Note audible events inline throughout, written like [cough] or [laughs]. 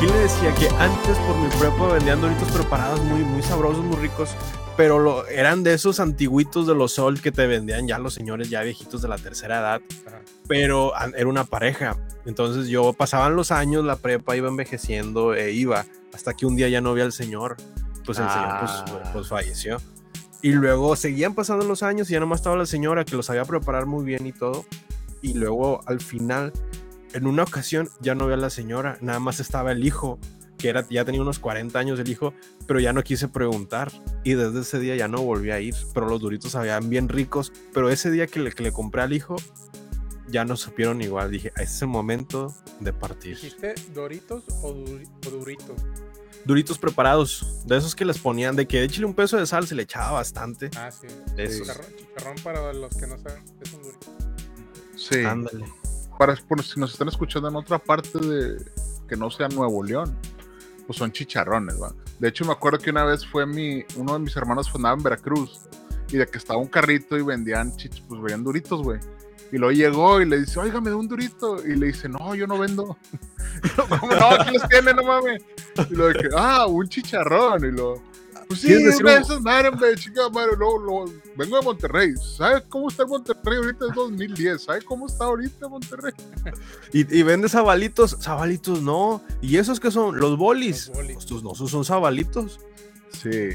Aquí le decía que antes por mi prepa vendían doritos preparados muy, muy sabrosos, muy ricos, pero lo, eran de esos antiguitos de los Sol que te vendían ya los señores ya viejitos de la tercera edad, pero era una pareja. Entonces yo pasaban los años, la prepa iba envejeciendo e iba, hasta que un día ya no vi al señor, pues el señor Ah. pues, pues falleció. Y luego seguían pasando los años y ya nomás estaba la señora que lo sabía preparar muy bien y todo. Y luego al final, en una ocasión, ya no vi a la señora, nada más estaba el hijo, que era, ya tenía unos 40 años el hijo, pero ya no quise preguntar. Y desde ese día ya no volví a ir, pero los duritos sabían bien ricos. Pero ese día que le, que le compré al hijo, ya no supieron igual. Dije, "Ah, ese es el momento de partir. ¿Dijiste Doritos o, Duri- o Durito? Duritos preparados, de esos que les ponían, de que échale un peso de sal, se le echaba bastante. Ah, sí. Esos. Chicharrón, chicharrón para los que no saben es un Durito. Sí, Ándale. Para por si nos están escuchando en otra parte de que no sea Nuevo León, pues son chicharrones, ¿va? De hecho, me acuerdo que una vez fue mi, uno de mis hermanos fue andaba en Veracruz y de que estaba un carrito y vendían chich, pues vendían duritos, güey. Y luego llegó y le dice, oiga, me da un durito. Y le dice, no, yo no vendo. Y lo, ¿Cómo no? Aquí los tiene, no mames. Y lo de ah, un chicharrón. Y lo, pues sí, ¿Quieres decir una de un- esas madres, hombre, chica madre. Luego, luego, vengo de Monterrey. ¿Sabes cómo está Monterrey ahorita? Es 2010. ¿Sabes cómo está ahorita Monterrey? [laughs] Y, y vende sabalitos, sabalitos no. ¿Y esos que son? Los bolis. Los bolis. Estos no, esos son sabalitos. Sí.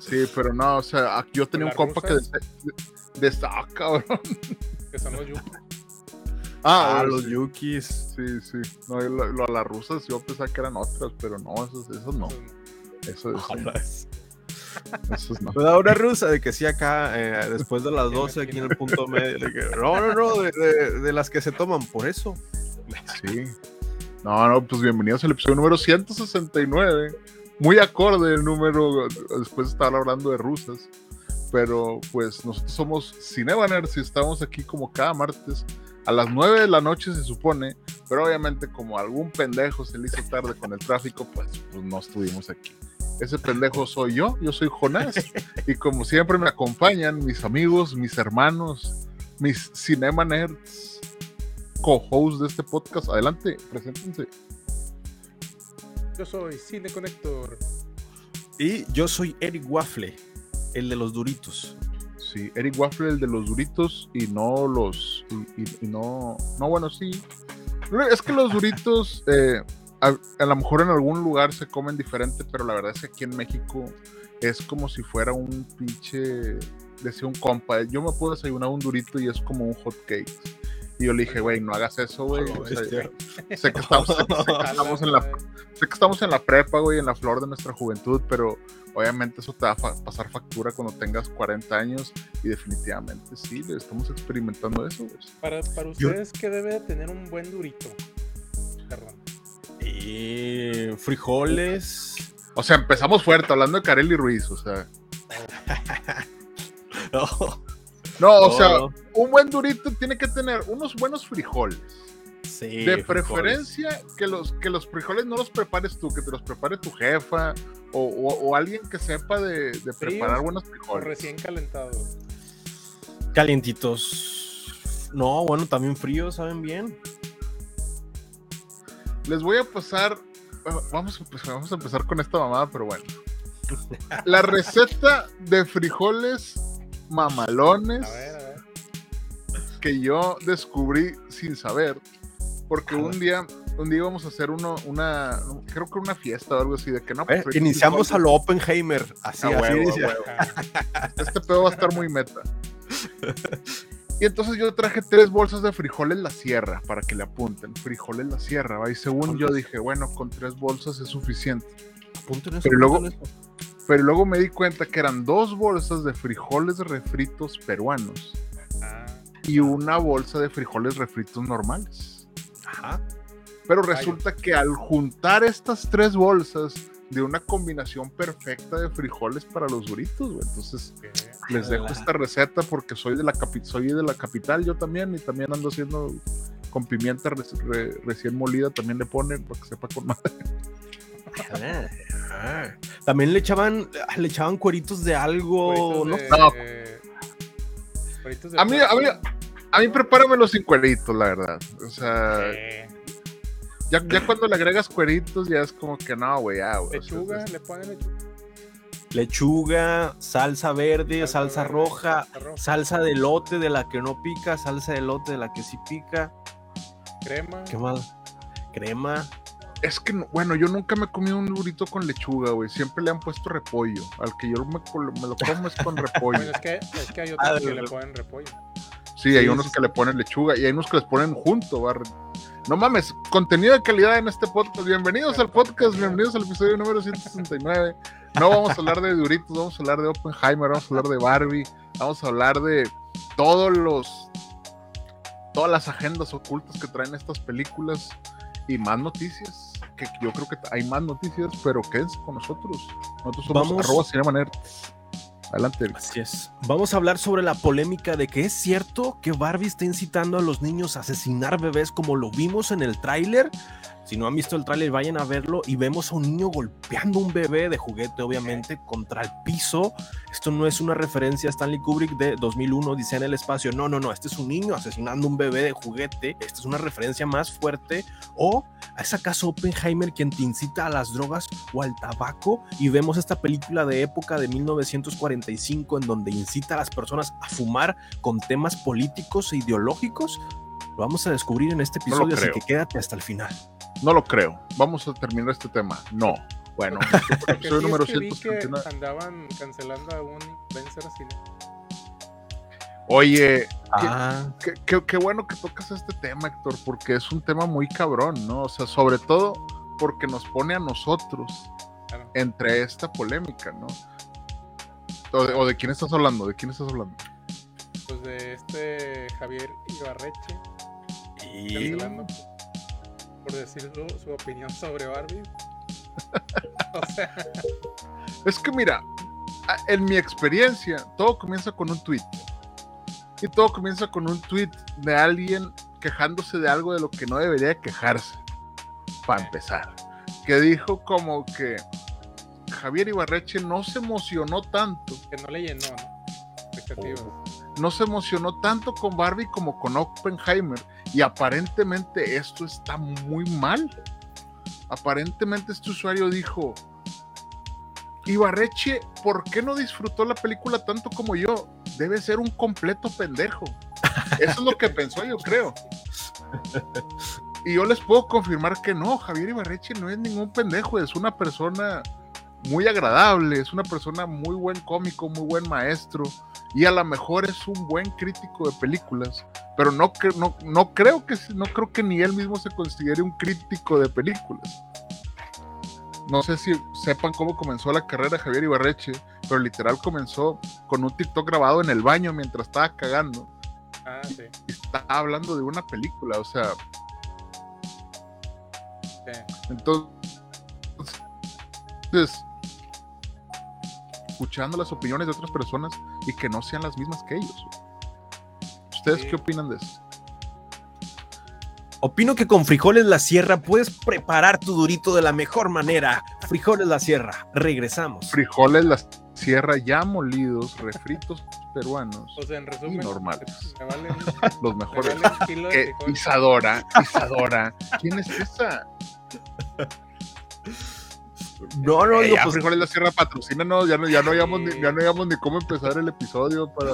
Sí, pero no, o sea, yo tenía un ¿Las compa que rusas? de, de, de- ah, [laughs] cabrón. Que son los yuki. Ah, sí, los yukis. Sí, sí. No, lo, lo- las rusas yo pensaba que eran otras, pero no, esos, esos no. Eso, [laughs] eso, esos no. Me da una rusa de que sí acá, eh, después de las 12 aquí en el punto medio. de que, no, no, no, de, de- de las que se toman, por eso. Sí. No, no, pues bienvenidos al episodio número 169. Muy acorde el número, después de estar hablando de rusas. Pero pues nosotros somos Cinebaners y estamos aquí como cada martes a las 9 de la noche se supone, pero obviamente como algún pendejo se le hizo tarde con el tráfico, pues, pues no estuvimos aquí. Ese pendejo soy yo, yo soy Jonás y como siempre me acompañan mis amigos, mis hermanos, mis Cinema Nerds, co-host de este podcast. Adelante, preséntense. Yo soy Cine Connector. Y yo soy Eric Waffle, el de los duritos. Sí, Eric Waffle, el de los duritos y no los. Y, y- y no. No, bueno, sí. Es que los duritos, eh, a, a lo mejor en algún lugar se comen diferente, pero la verdad es que aquí en México es como si fuera un pinche. Decía un compa, yo me puedo desayunar un durito y es como un hot cake. Y yo le dije, güey, no hagas eso, güey. Oh, O sea, bestia. [laughs] sé que estamos, sé que- sé [laughs] que estamos en la sé que estamos en la prepa, güey, en la flor de nuestra juventud, pero obviamente eso te va a fa- pasar factura cuando tengas 40 años y definitivamente sí, le estamos experimentando eso, güey. Para, para Yo- ustedes, ¿qué debe de tener un buen Durito? Perdón. Y frijoles. O sea, empezamos fuerte hablando de Kareli Ruiz, o sea. [laughs] No, No, o sea, un buen durito tiene que tener unos buenos frijoles. Sí, de frijoles. preferencia que los, que los frijoles no los prepares tú, que te los prepare tu jefa o, o- o alguien que sepa de, de preparar buenos O frijoles. recién calentados. Calientitos. No, bueno, también fríos, saben bien. Les voy a pasar. bueno, Vamos a, empezar, vamos a empezar con esta mamada, pero bueno. La receta de frijoles mamalones A ver, a ver. que yo descubrí sin saber. Porque un día, un día íbamos a hacer uno, una, creo que una fiesta o algo así, de que no. Eh, pues, iniciamos a lo Oppenheimer. Así, A así huevo, huevo. Ah, Este pedo va a estar muy meta. [laughs] Y entonces yo traje tres bolsas de frijoles La Sierra para que le apunten. Frijoles La Sierra, ¿va? Y según yo dije, bueno, con tres bolsas es suficiente. Apunten eso, Pero luego- eso. Pero luego me di cuenta que eran dos bolsas de frijoles refritos peruanos ah, y una bolsa de frijoles refritos normales. Ajá. Pero resulta que al juntar estas tres bolsas de una combinación perfecta de frijoles para los duritos, güey. Entonces les dejo Ala. esta receta porque soy de la capi- soy de la capital yo también y también ando haciendo con pimienta reci- re- recién molida también le ponen para que sepa con más. Ah. También le echaban, le echaban cueritos de algo, Cueritos ¿no? de- No. de A mí, a mí, a mí prepáramelo sin cueritos, la verdad. O sea, ya, ya cuando le agregas cueritos ya es como que no, güey, ya, güey. o sea, lechuga, es- le ponen lechuga. Lechuga, salsa verde, salsa verde, roja, salsa roja, salsa de lote de la que no pica, salsa de lote de la que sí pica. crema. ¿Qué más? Crema. Es que, no- bueno, yo nunca me he comido un burrito con lechuga, güey. Siempre le han puesto repollo. Al que yo me, lo como es con repollo. Bueno, es que, es que hay Ah, otros que le verdad. ponen repollo. Sí, hay Sí, unos sí, que le ponen lechuga y hay unos que les ponen junto, barre. No mames, contenido de calidad en este podcast. Bienvenidos al podcast, bienvenidos al episodio número 169. No vamos a hablar de Duritos, vamos a hablar de Oppenheimer, vamos a hablar de Barbie, vamos a hablar de todos los todas las agendas ocultas que traen estas películas y más noticias. Que yo creo que hay más noticias, pero quédense con nosotros. Nosotros somos Vamos. arroba Adelante. Así es. Vamos a hablar sobre la polémica de que es cierto que Barbie está incitando a los niños a asesinar bebés como lo vimos en el tráiler. Si no han visto el tráiler, vayan a verlo y vemos a un niño golpeando un bebé de juguete, obviamente, contra el piso. Esto no es una referencia a Stanley Kubrick de 2001, dice en el espacio. No, no, no. Este es un niño asesinando un bebé de juguete. Esta es una referencia más fuerte. ¿O es acaso Oppenheimer quien te incita a las drogas o al tabaco? Y vemos esta película de época de 1945 en donde incita a las personas a fumar con temas políticos e ideológicos. Lo vamos a descubrir en este No episodio, así que quédate hasta el final. No lo creo. Vamos a terminar este tema. No. Bueno, [laughs] sí número es que vi que 139. andaban cancelando a un influencer así. Oye, Ah, qué, qué- qué bueno que tocas este tema, Héctor, porque es un tema muy cabrón, ¿no? O sea, sobre todo porque nos pone a nosotros Claro. entre esta polémica, ¿no? O de, o de quién estás hablando? ¿De quién estás hablando? Pues de este Javier Ibarreche y cancelando por decir su, su opinión sobre Barbie. [laughs] o sea, Es que mira, en mi experiencia, todo comienza con un tweet. Y todo comienza con un tweet de alguien quejándose de algo de lo que no debería quejarse. Para empezar. Que dijo como que Javier Ibarreche no se emocionó tanto. que no le llenó, ¿no? Expectativas. No se emocionó tanto con Barbie como con Oppenheimer. Y aparentemente esto está muy mal. Aparentemente este usuario dijo, Ibarreche, ¿por qué no disfrutó la película tanto como yo? Debe ser un completo pendejo. [laughs] Eso es lo que pensó, yo creo. Y yo les puedo confirmar que no, Javier Ibarreche no es ningún pendejo, es una persona muy agradable, es una persona muy buen cómico, muy buen maestro, y a lo mejor es un buen crítico de películas, pero no, no, no creo que no creo que ni él mismo se considere un crítico de películas. No sé si sepan cómo comenzó la carrera de Javier Ibarreche, pero literal comenzó con un TikTok grabado en el baño mientras estaba cagando Ah, sí. y estaba hablando de una película, o sea, sí. entonces, escuchando las opiniones de otras personas y que no sean las mismas que ellos. ¿Ustedes Sí. qué opinan de esto? opino que con frijoles la sierra puedes preparar tu durito de la mejor manera. Frijoles la sierra. Regresamos. Frijoles la sierra ya molidos, refritos peruanos, O sea, en resumen, normales. me un- [laughs] los me mejores. vale un kilo de. Isadora, Isadora, ¿quién es esa? No, no, Eh, digo, pues, frijoles la sierra patrocínanos, ya no, ya no hayamos ni, ya no hayamos ni cómo empezar el episodio para,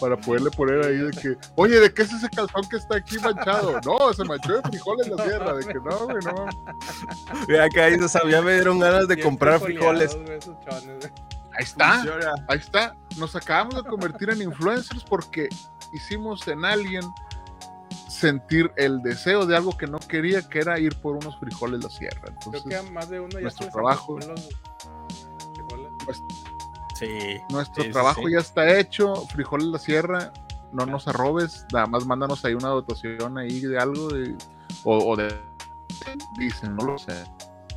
para poderle poner ahí de que, oye, ¿de qué es ese calzón que está aquí manchado? No, se manchó de frijoles la sierra, de que no, güey, no. Mira, acá dices, ya me dieron ganas de comprar frijoles. Ahí está, ahí está. Nos acabamos de convertir en influencers porque hicimos en alguien sentir el deseo de algo que no quería, que era ir por unos frijoles la sierra. Creo Entonces, que a más de uno ya nuestro trabajo- los. Sí. nuestro Sí, sí, trabajo sí. ya está hecho, frijoles la sierra, no nos arrobes, nada más mándanos ahí una dotación ahí de algo de, o, o de Dicen, no lo sé.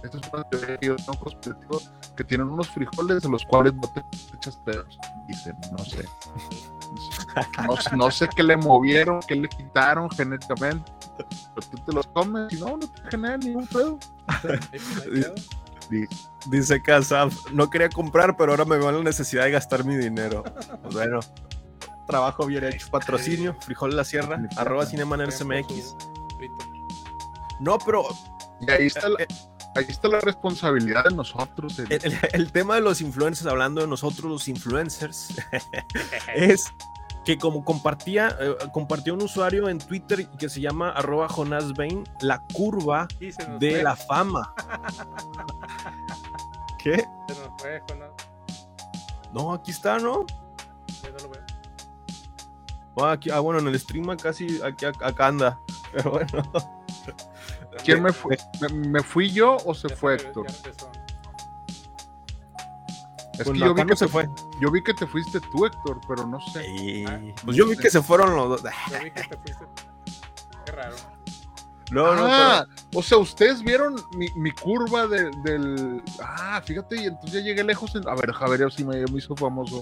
Esta es una teoría que yo tengo conspirativa, que tienen unos frijoles de los cuales no te echas pedos. Dicen, no sé. [laughs] No, sé- no sé qué le movieron, qué le quitaron genéticamente. Pero tú te los comes y no, no te genera ningún pedo. Dice Kazaf, no quería comprar, pero ahora me veo en la necesidad de gastar mi dinero. Bueno, trabajo bien hecho. Patrocinio, Frijol de la Sierra, arroba. No, pero Y ahí está, la, ahí está la responsabilidad de nosotros. el- el, el- el tema de los influencers, hablando de nosotros los influencers, [laughs] es que como compartía, eh, compartió un usuario en Twitter que se llama arroba Jonas Bain, la curva de fue, la fama. [laughs] ¿Qué? Se nos fue, Jonás. No, aquí está, ¿no? Ya no lo veo. Ah, aquí- ah, bueno, en el stream casi aquí, acá anda. [laughs] Pero bueno. ¿Quién me fue? ¿Me, me fui yo o se Ya fue Héctor? Es Pues que no, yo vi que, no se te, fue. yo vi que te fuiste tú, Héctor, pero no sé. Sí. Ah, Pues yo vi que se fueron los dos. Yo vi que te fuiste. Qué raro. No, no, ah, o sea, ustedes vieron mi, mi curva de- del. Ah, fíjate, y entonces ya llegué lejos. en- A ver, Javier, sí me, me hizo famoso.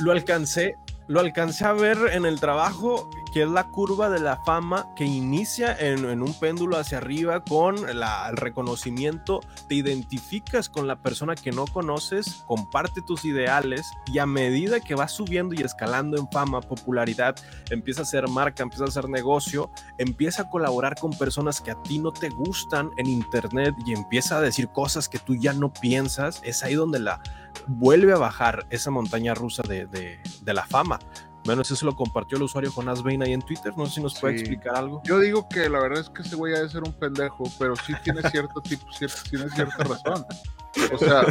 lo alcancé. Lo alcancé a ver en el trabajo, que es la curva de la fama que inicia en, un péndulo hacia arriba con el reconocimiento. Te identificas con la persona que no conoces, comparte tus ideales y a medida que vas subiendo y escalando en fama, popularidad, empieza a ser marca, empieza a hacer negocio, empieza a colaborar con personas que a ti no te gustan en internet y empieza a decir cosas que tú ya no piensas, es ahí donde la vuelve a bajar esa montaña rusa de, de- de la fama. Bueno, eso se lo compartió el usuario Jonas Bain ahí en Twitter. No sé si nos puede Sí. explicar algo. Yo digo que la verdad es que ese güey ha de ser un pendejo, pero sí tiene cierto tipo, cierto, tiene cierta razón. O sea,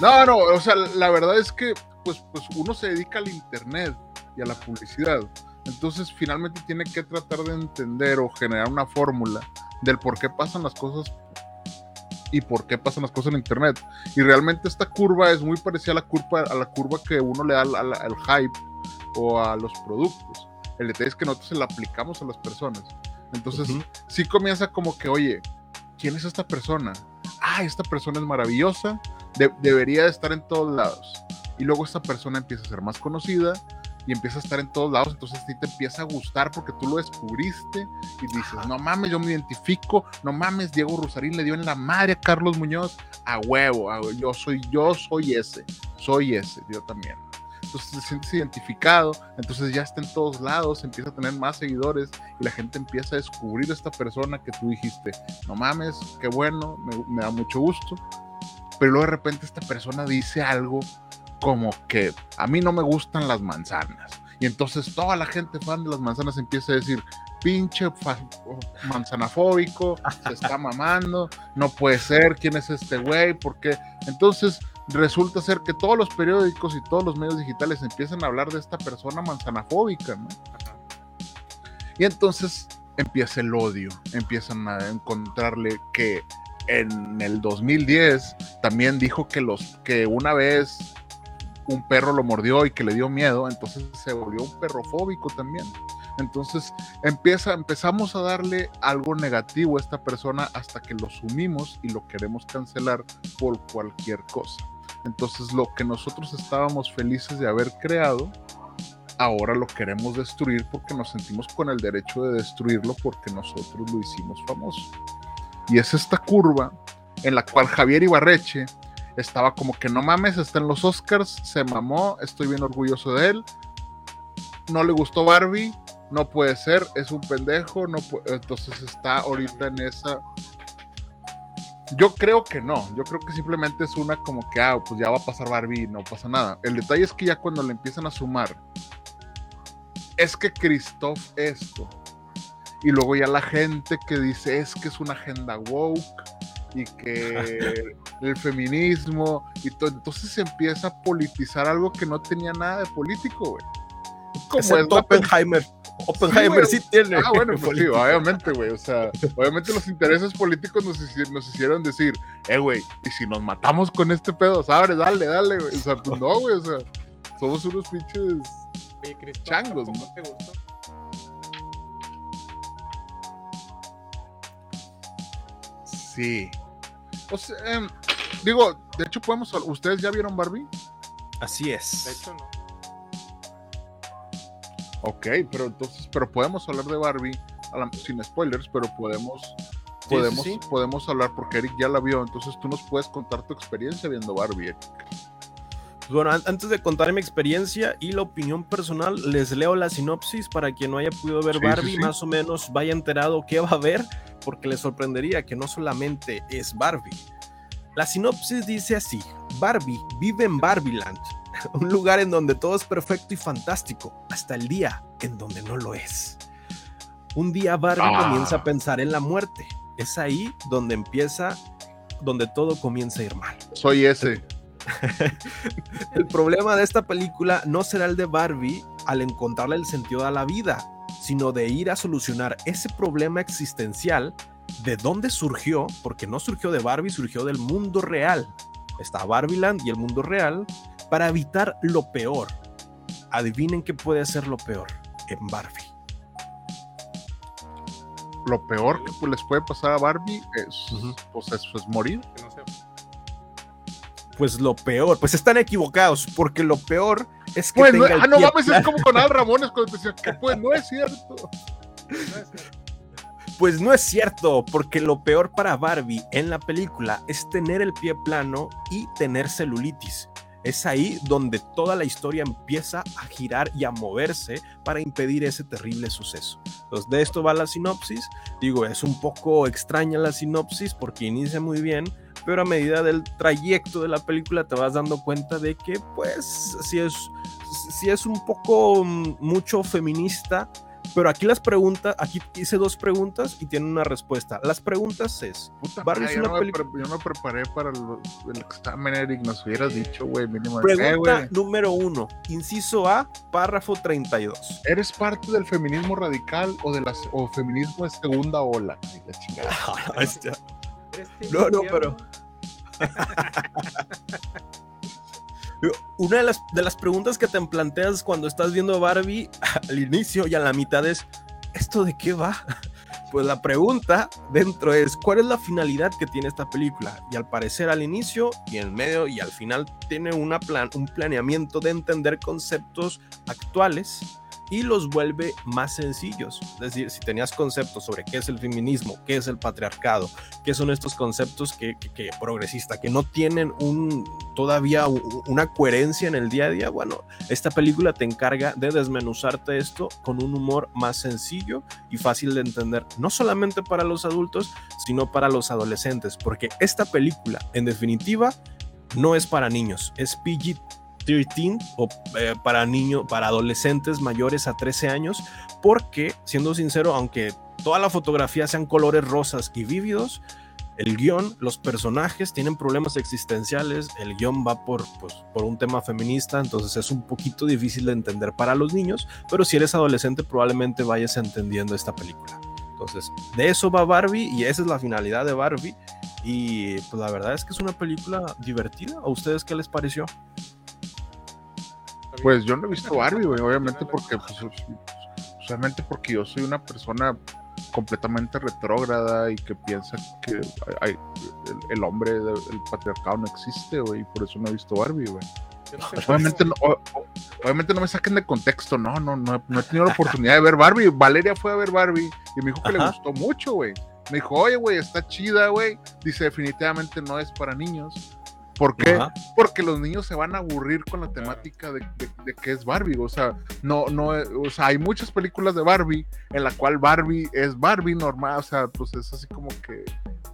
no, no, o sea, la verdad es que pues, pues uno se dedica al internet y a la publicidad. Entonces finalmente tiene que tratar de entender o generar una fórmula del por qué pasan las cosas y por qué pasan las cosas en internet. Y realmente esta curva es muy parecida a la curva, a la curva que uno le da al, al- al hype o a los productos. El detalle es que nosotros se la aplicamos a las personas. Entonces, Ujú. sí comienza como que, oye, ¿quién es esta persona? Ah, esta persona es maravillosa, de- debería de estar en todos lados. Y luego esta persona empieza a ser más conocida y empieza a estar en todos lados, entonces ti te empieza a gustar porque tú lo descubriste y dices, Ajá. no mames, yo me identifico, no mames, Diego Rusarín le dio en la madre a Carlos Muñoz, a huevo, a- yo soy, yo soy ese, soy ese, yo también. Entonces te sientes identificado, entonces ya está en todos lados, empieza a tener más seguidores y la gente empieza a descubrir a esta persona que tú dijiste, no mames, qué bueno, me, me da mucho gusto. Pero luego de repente esta persona dice algo como que a mí no me gustan las manzanas. Y entonces toda la gente fan de las manzanas empieza a decir, pinche manzanafóbico, se está [laughs] mamando, no puede ser, ¿quién es este güey? ¿Por qué? Entonces resulta ser que todos los periódicos y todos los medios digitales empiezan a hablar de esta persona manzanafóbica, ¿no? Y entonces empieza el odio, empiezan a encontrarle que en el 2010 también dijo que los que una vez un perro lo mordió y que le dio miedo, entonces se volvió un perrofóbico también. Entonces empieza, empezamos a darle algo negativo a esta persona hasta que lo sumimos y lo queremos cancelar por cualquier cosa. Entonces lo que nosotros estábamos felices de haber creado, ahora lo queremos destruir porque nos sentimos con el derecho de destruirlo porque nosotros lo hicimos famoso. Y es esta curva en la cual Javier Ibarreche estaba como que no mames, está en los Oscars, se mamó, estoy bien orgulloso de él. No le gustó Barbie, no puede ser, es un pendejo, no entonces está ahorita en esa yo creo que no, yo creo que simplemente es una como que, ah, pues ya va a pasar Barbie no pasa nada. El detalle es que ya cuando le empiezan a sumar, es que Christoph esto, y luego ya la gente que dice es que es una agenda woke y que el feminismo y todo, entonces se empieza a politizar algo que no tenía nada de político, güey. Como es Oppenheimer. Oppenheimer sí, tiene. Ah, bueno, pues sí, obviamente, güey. O sea, obviamente los intereses políticos nos, hici- nos hicieron decir, eh, güey, y si nos matamos con este pedo, sabes, dale, dale, güey. O sea, pues no, güey, o sea, somos unos pinches. Changos, ¿cómo ¿no? te gustó? Sí. O sea, em, digo, de hecho podemos, ¿ustedes ya vieron Barbie? Así es. De hecho, no. Ok, pero entonces, pero podemos hablar de Barbie a la- sin spoilers, pero podemos, sí, podemos, sí. podemos hablar porque Eric ya la vio, entonces tú nos puedes contar tu experiencia viendo Barbie. Eric. Pues Bueno, an- antes de contar mi experiencia y la opinión personal, les leo la sinopsis para quien no haya podido ver Sí, sí, Barbie, sí. más o menos vaya enterado qué va a ver, porque les sorprendería que no solamente es Barbie. La sinopsis dice así: Barbie vive en Barbieland, [laughs] un lugar en donde todo es perfecto y fantástico, hasta el día en donde no lo es. Un día Barbie Ah. comienza a pensar en la muerte. Es ahí donde empieza, donde todo comienza a ir mal. Soy ese. [laughs] El problema de esta película no será el de Barbie al encontrarle el sentido a la vida, sino de ir a solucionar ese problema existencial de dónde surgió, porque no surgió de Barbie, surgió del mundo real. Está Barbieland y el mundo real para evitar lo peor. Adivinen qué puede ser lo peor en Barbie. Lo peor que pues, les puede pasar a Barbie es, Ujú. pues, es, es morir. Pues lo peor, pues están equivocados, porque lo peor es que Pues, no, tenga el ah, no mames, es como con Al [laughs] Ramones cuando te decían que pues no es cierto. No es cierto. Pues no es cierto, porque lo peor para Barbie en la película es tener el pie plano y tener celulitis. Es ahí donde toda la historia empieza a girar y a moverse para impedir ese terrible suceso. Entonces, de esto va la sinopsis. Digo, es un poco extraña la sinopsis porque inicia muy bien, pero a medida del trayecto de la película te vas dando cuenta de que, pues, si es, si es un poco mm, mucho feminista, pero aquí las preguntas, aquí hice dos preguntas y tiene una respuesta. Las preguntas es, Puta Barbie madre, es yo, una no me peli- pre- yo me preparé para el, el examen, Eric. Nos hubieras dicho, güey, mínimo. Eh, pregunta güey, número uno, inciso A, párrafo 32. ¿Eres parte del feminismo radical o de la o feminismo de segunda ola? La chingada. [laughs] ¿Eres team No, no, infierno? [laughs] Una de las, de las preguntas que te planteas cuando estás viendo Barbie [laughs] al inicio y a la mitad es, ¿esto de qué va? [laughs] Pues la pregunta dentro es, ¿cuál es la finalidad que tiene esta película? Y al parecer al inicio y en medio y al final tiene una plan, un planeamiento de entender conceptos actuales y los vuelve más sencillos. Es decir, si tenías conceptos sobre qué es el feminismo, qué es el patriarcado, qué son estos conceptos que, que, progresista, que no tienen un, todavía una coherencia en el día a día, bueno, esta película te encarga de desmenuzarte esto con un humor más sencillo y fácil de entender, no solamente para los adultos, sino para los adolescentes, porque esta película, en definitiva, no es para niños, es PG. 13 o eh, para niños, para adolescentes mayores a 13 años, porque siendo sincero, aunque toda la fotografía sean colores rosas y vívidos, el guion, los personajes tienen problemas existenciales, el guion va por, pues, por un tema feminista, entonces es un poquito difícil de entender para los niños, pero si eres adolescente probablemente vayas entendiendo esta película. Entonces, de eso va Barbie y esa es la finalidad de Barbie. Y pues la verdad es que es una película divertida. ¿A ustedes qué les pareció? Pues yo no he visto Barbie, güey, obviamente porque, pues, solamente porque yo soy una persona completamente retrógrada y que piensa que hay- hay- el, el hombre, del el patriarcado no existe, güey, y por eso no he visto Barbie, güey. Yo no sé Obviamente no, obviamente no me saquen de contexto, no, no, no, he- no he tenido la oportunidad de ver Barbie. Valeria fue a ver Barbie y me dijo que le gustó mucho, güey. Me dijo, oye, güey, está chida, güey. Dice, definitivamente no es para niños. ¿Por qué? Porque los niños se van a aburrir con la temática de, de, de que es Barbie. O sea, no, no, o sea, hay muchas películas de Barbie en la cual Barbie es Barbie normal. O sea, pues es así como que,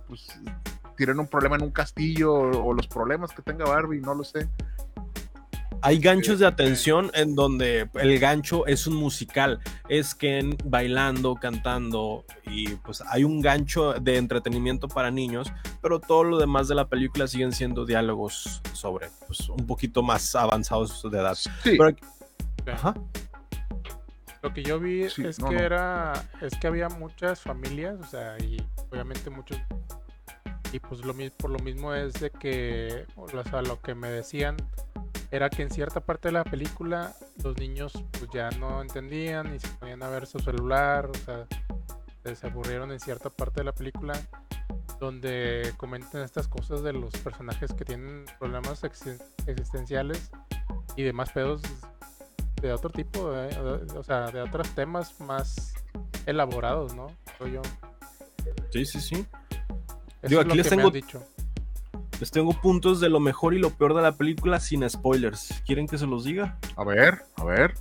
pues, tienen un problema en un castillo o, o los problemas que tenga Barbie, no lo sé. Hay ganchos de atención en donde el gancho es un musical, es Ken bailando, cantando y pues hay un gancho de entretenimiento para niños, pero todo lo demás de la película siguen siendo diálogos sobre pues, un poquito más avanzados de edad. Sí, Pero- Ajá. Lo que yo vi Sí, es no, que no. era, es que había muchas familias, o sea, y obviamente muchos, y pues lo mismo, por lo mismo es de que, o sea, lo que me decían era que en cierta parte de la película los niños pues ya no entendían y se ponían a ver su celular, o sea, se aburrieron en cierta parte de la película. donde comentan estas cosas de los personajes que tienen problemas existen- existenciales y demás pedos de otro tipo, eh, o sea, de otros temas más elaborados, ¿no? Creo yo. Sí, sí, sí. Eso Digo, es aquí lo les que me tengo- han dicho. Les tengo puntos de lo mejor y lo peor de la película sin spoilers. ¿Quieren que se los diga? A ver, a ver.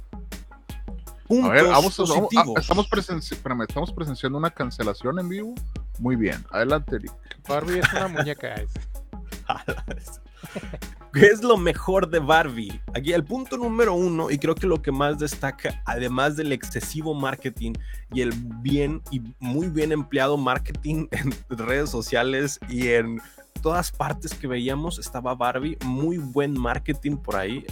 Puntos A ver, vamos, vamos- ah, positivos. estamos, presenci- espérame, estamos presenciando una cancelación en vivo. Muy bien, adelante, Eric. Barbie es una muñeca. [laughs] ¿Qué es lo mejor de Barbie? Aquí el punto número uno, y creo que lo que más destaca, además del excesivo marketing y el bien y muy bien empleado marketing [laughs] en redes sociales y en todas partes que veíamos, estaba Barbie. Muy buen marketing por ahí.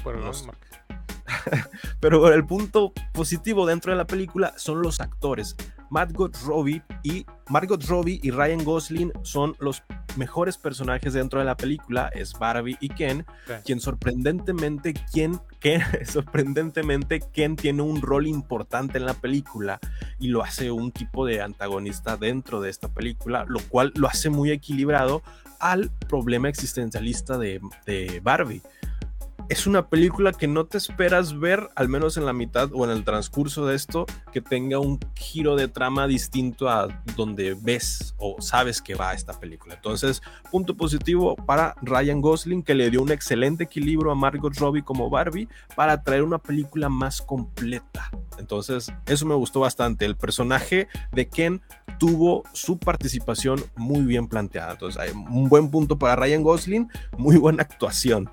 [laughs] Pero el punto positivo dentro de la película son los actores. Margot Robbie y Margot Robbie y Ryan Gosling son los mejores personajes dentro de la película. Es Barbie y Ken, Sí. quien sorprendentemente, quien, Ken, [laughs] sorprendentemente Ken tiene un rol importante en la película y lo hace un tipo de antagonista dentro de esta película, lo cual lo hace muy equilibrado al problema existencialista de, de Barbie es una película que no te esperas ver, al menos en la mitad o en el transcurso de esto, que tenga un giro de trama distinto a donde ves o sabes que va esta película. Entonces, punto positivo para Ryan Gosling, que le dio un excelente equilibrio a Margot Robbie como Barbie para traer una película más completa. Entonces, eso me gustó bastante. El personaje de Ken tuvo su participación muy bien planteada. Entonces, hay un buen punto para Ryan Gosling, muy buena actuación.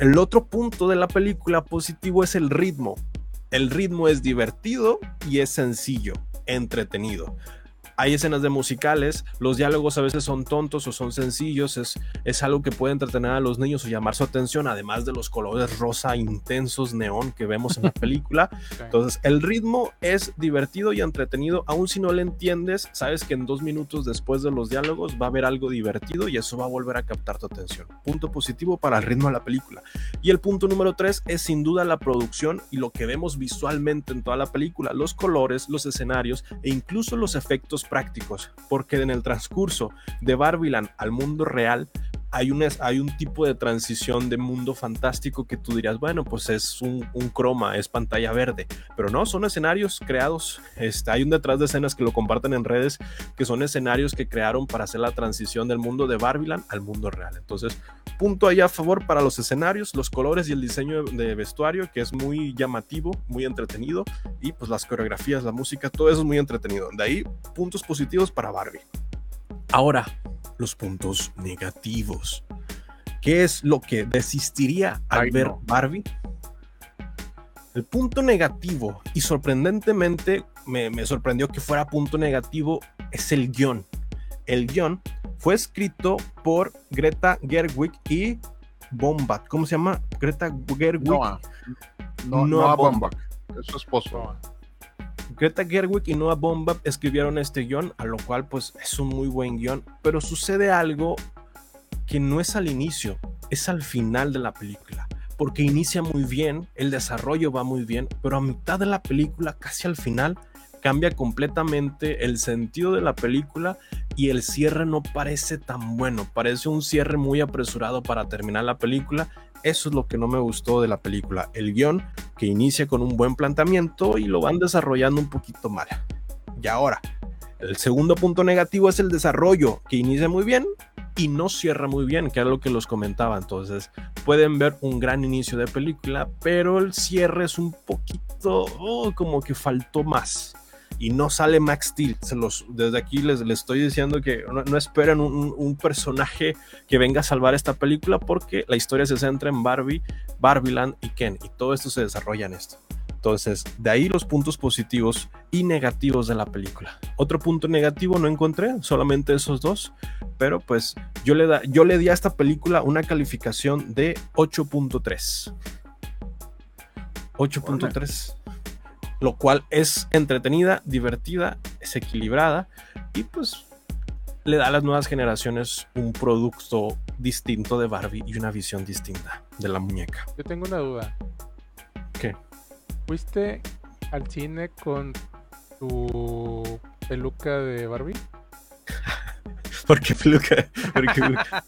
El otro punto de la película positivo es el ritmo. El ritmo es divertido y es sencillo, entretenido. Hay escenas de musicales, los diálogos a veces son tontos o son sencillos, es, es algo que puede entretener a los niños o llamar su atención, además de los colores rosa intensos, neón que vemos en la [laughs] película. Entonces, el ritmo es divertido y entretenido, aun si no le entiendes, sabes que en dos minutos después de los diálogos va a haber algo divertido y eso va a volver a captar tu atención. Punto positivo para el ritmo de la película. Y el punto número tres es sin duda la producción y lo que vemos visualmente en toda la película, los colores, los escenarios e incluso los efectos prácticos, porque en el transcurso de Barbiland al mundo real, hay un, tipo de transición de mundo fantástico que tú dirías, bueno, pues es un, croma, es pantalla verde, pero no, son escenarios creados. Este, hay un detrás de escenas que lo comparten en redes, que son escenarios que crearon para hacer la transición del mundo de Barbiland al mundo real. Entonces, punto ahí a favor para los escenarios, los colores y el diseño de vestuario, que es muy llamativo, muy entretenido, y pues las coreografías, la música, todo eso es muy entretenido. De ahí, puntos positivos para Barbie. Ahora, los puntos negativos. ¿Qué es lo que desistiría al Ay, ver no. Barbie? El punto negativo, y sorprendentemente me, me sorprendió que fuera punto negativo, es el guion. El guion fue escrito por Greta Gerwig y Bombat. ¿Cómo se llama? Greta Gerwig. Noah. No, Noah Noah. Es su esposo. No, Greta Gerwig y Noah Baumbach escribieron este guion, a lo cual pues es un muy buen guion, pero sucede algo que no es al inicio, es al final de la película, porque inicia muy bien, el desarrollo va muy bien, pero a mitad de la película, casi al final, cambia completamente el sentido de la película y el cierre no parece tan bueno, parece un cierre muy apresurado para terminar la película. Eso es lo que no me gustó de la película, el guion que inicia con un buen planteamiento y lo van desarrollando un poquito mal. Y ahora, el segundo punto negativo es el desarrollo, que inicia muy bien y no cierra muy bien, que era lo que los comentaba. Entonces, pueden ver un gran inicio de película, pero el cierre es un poquito oh, como que faltó más. Y no sale Max Steel. Desde aquí les, les estoy diciendo que no, no esperen un, un personaje que venga a salvar esta película porque la historia se centra en Barbie, Barbieland y Ken. Y todo esto se desarrolla en esto. Entonces, de ahí los puntos positivos y negativos de la película. Otro punto negativo no encontré, solamente esos dos, pero pues yo le, da, yo le di a esta película una calificación de 8.3. 8.3. Lo cual es entretenida, divertida, es equilibrada y pues le da a las nuevas generaciones un producto distinto de Barbie y una visión distinta de la muñeca. Yo tengo una duda. ¿Qué? ¿Fuiste al cine con tu peluca de Barbie? [laughs] ¿Por qué peluca? [laughs]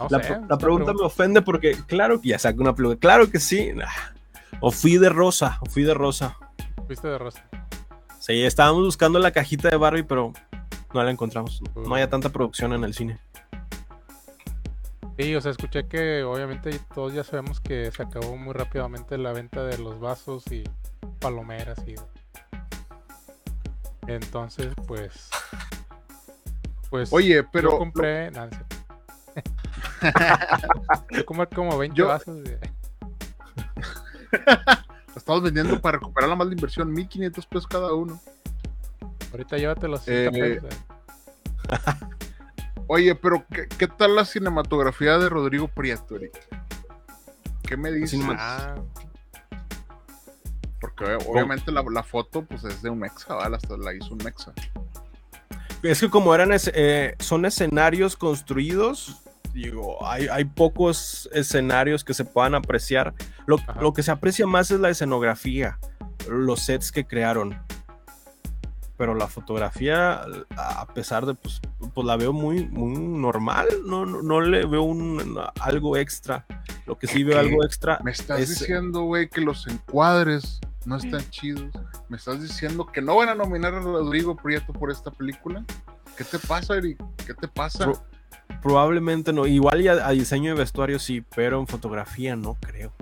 No la, sé, pregunta me ofende porque, claro que ya saco una peluca. Claro que sí. Nah. O fui de rosa, o fui de rosa. Fuiste de rosa. Sí, estábamos buscando la cajita de Barbie, pero no la encontramos. No hay tanta producción en el cine. Sí, o sea, escuché que obviamente todos ya sabemos que se acabó muy rápidamente la venta de los vasos y palomeras y... Entonces, pues... Pues Oye, pero yo compré... cierto. [laughs] yo compré como 20 Yo- vasos de... [laughs] estamos vendiendo para recuperar la más la inversión, 1500 pesos cada uno. Ahorita llévate los Eh, 60 pesos. eh. Oye, pero ¿qué, qué tal la cinematografía de Rodrigo Prieto, Eric? ¿Qué me dices? Cinema- Ah, Porque ob- obviamente la, la foto pues es de un mexa, ¿vale? Hasta la hizo un mexa. Es que como eran es- eh, son escenarios construidos, digo, hay, hay pocos escenarios que se puedan apreciar. Lo, lo que se aprecia más es la escenografía, los sets que crearon. Pero la fotografía, a pesar de, pues, pues la veo muy, muy normal, no, no, no le veo un, algo extra. Lo que sí veo algo extra Me estás es- diciendo, güey, que los encuadres no están chidos. Me estás diciendo que no van a nominar a Rodrigo Prieto por esta película. ¿Qué te pasa, Eric? ¿Qué te pasa? Probablemente no. Igual ya a diseño de vestuario sí, pero en fotografía no creo.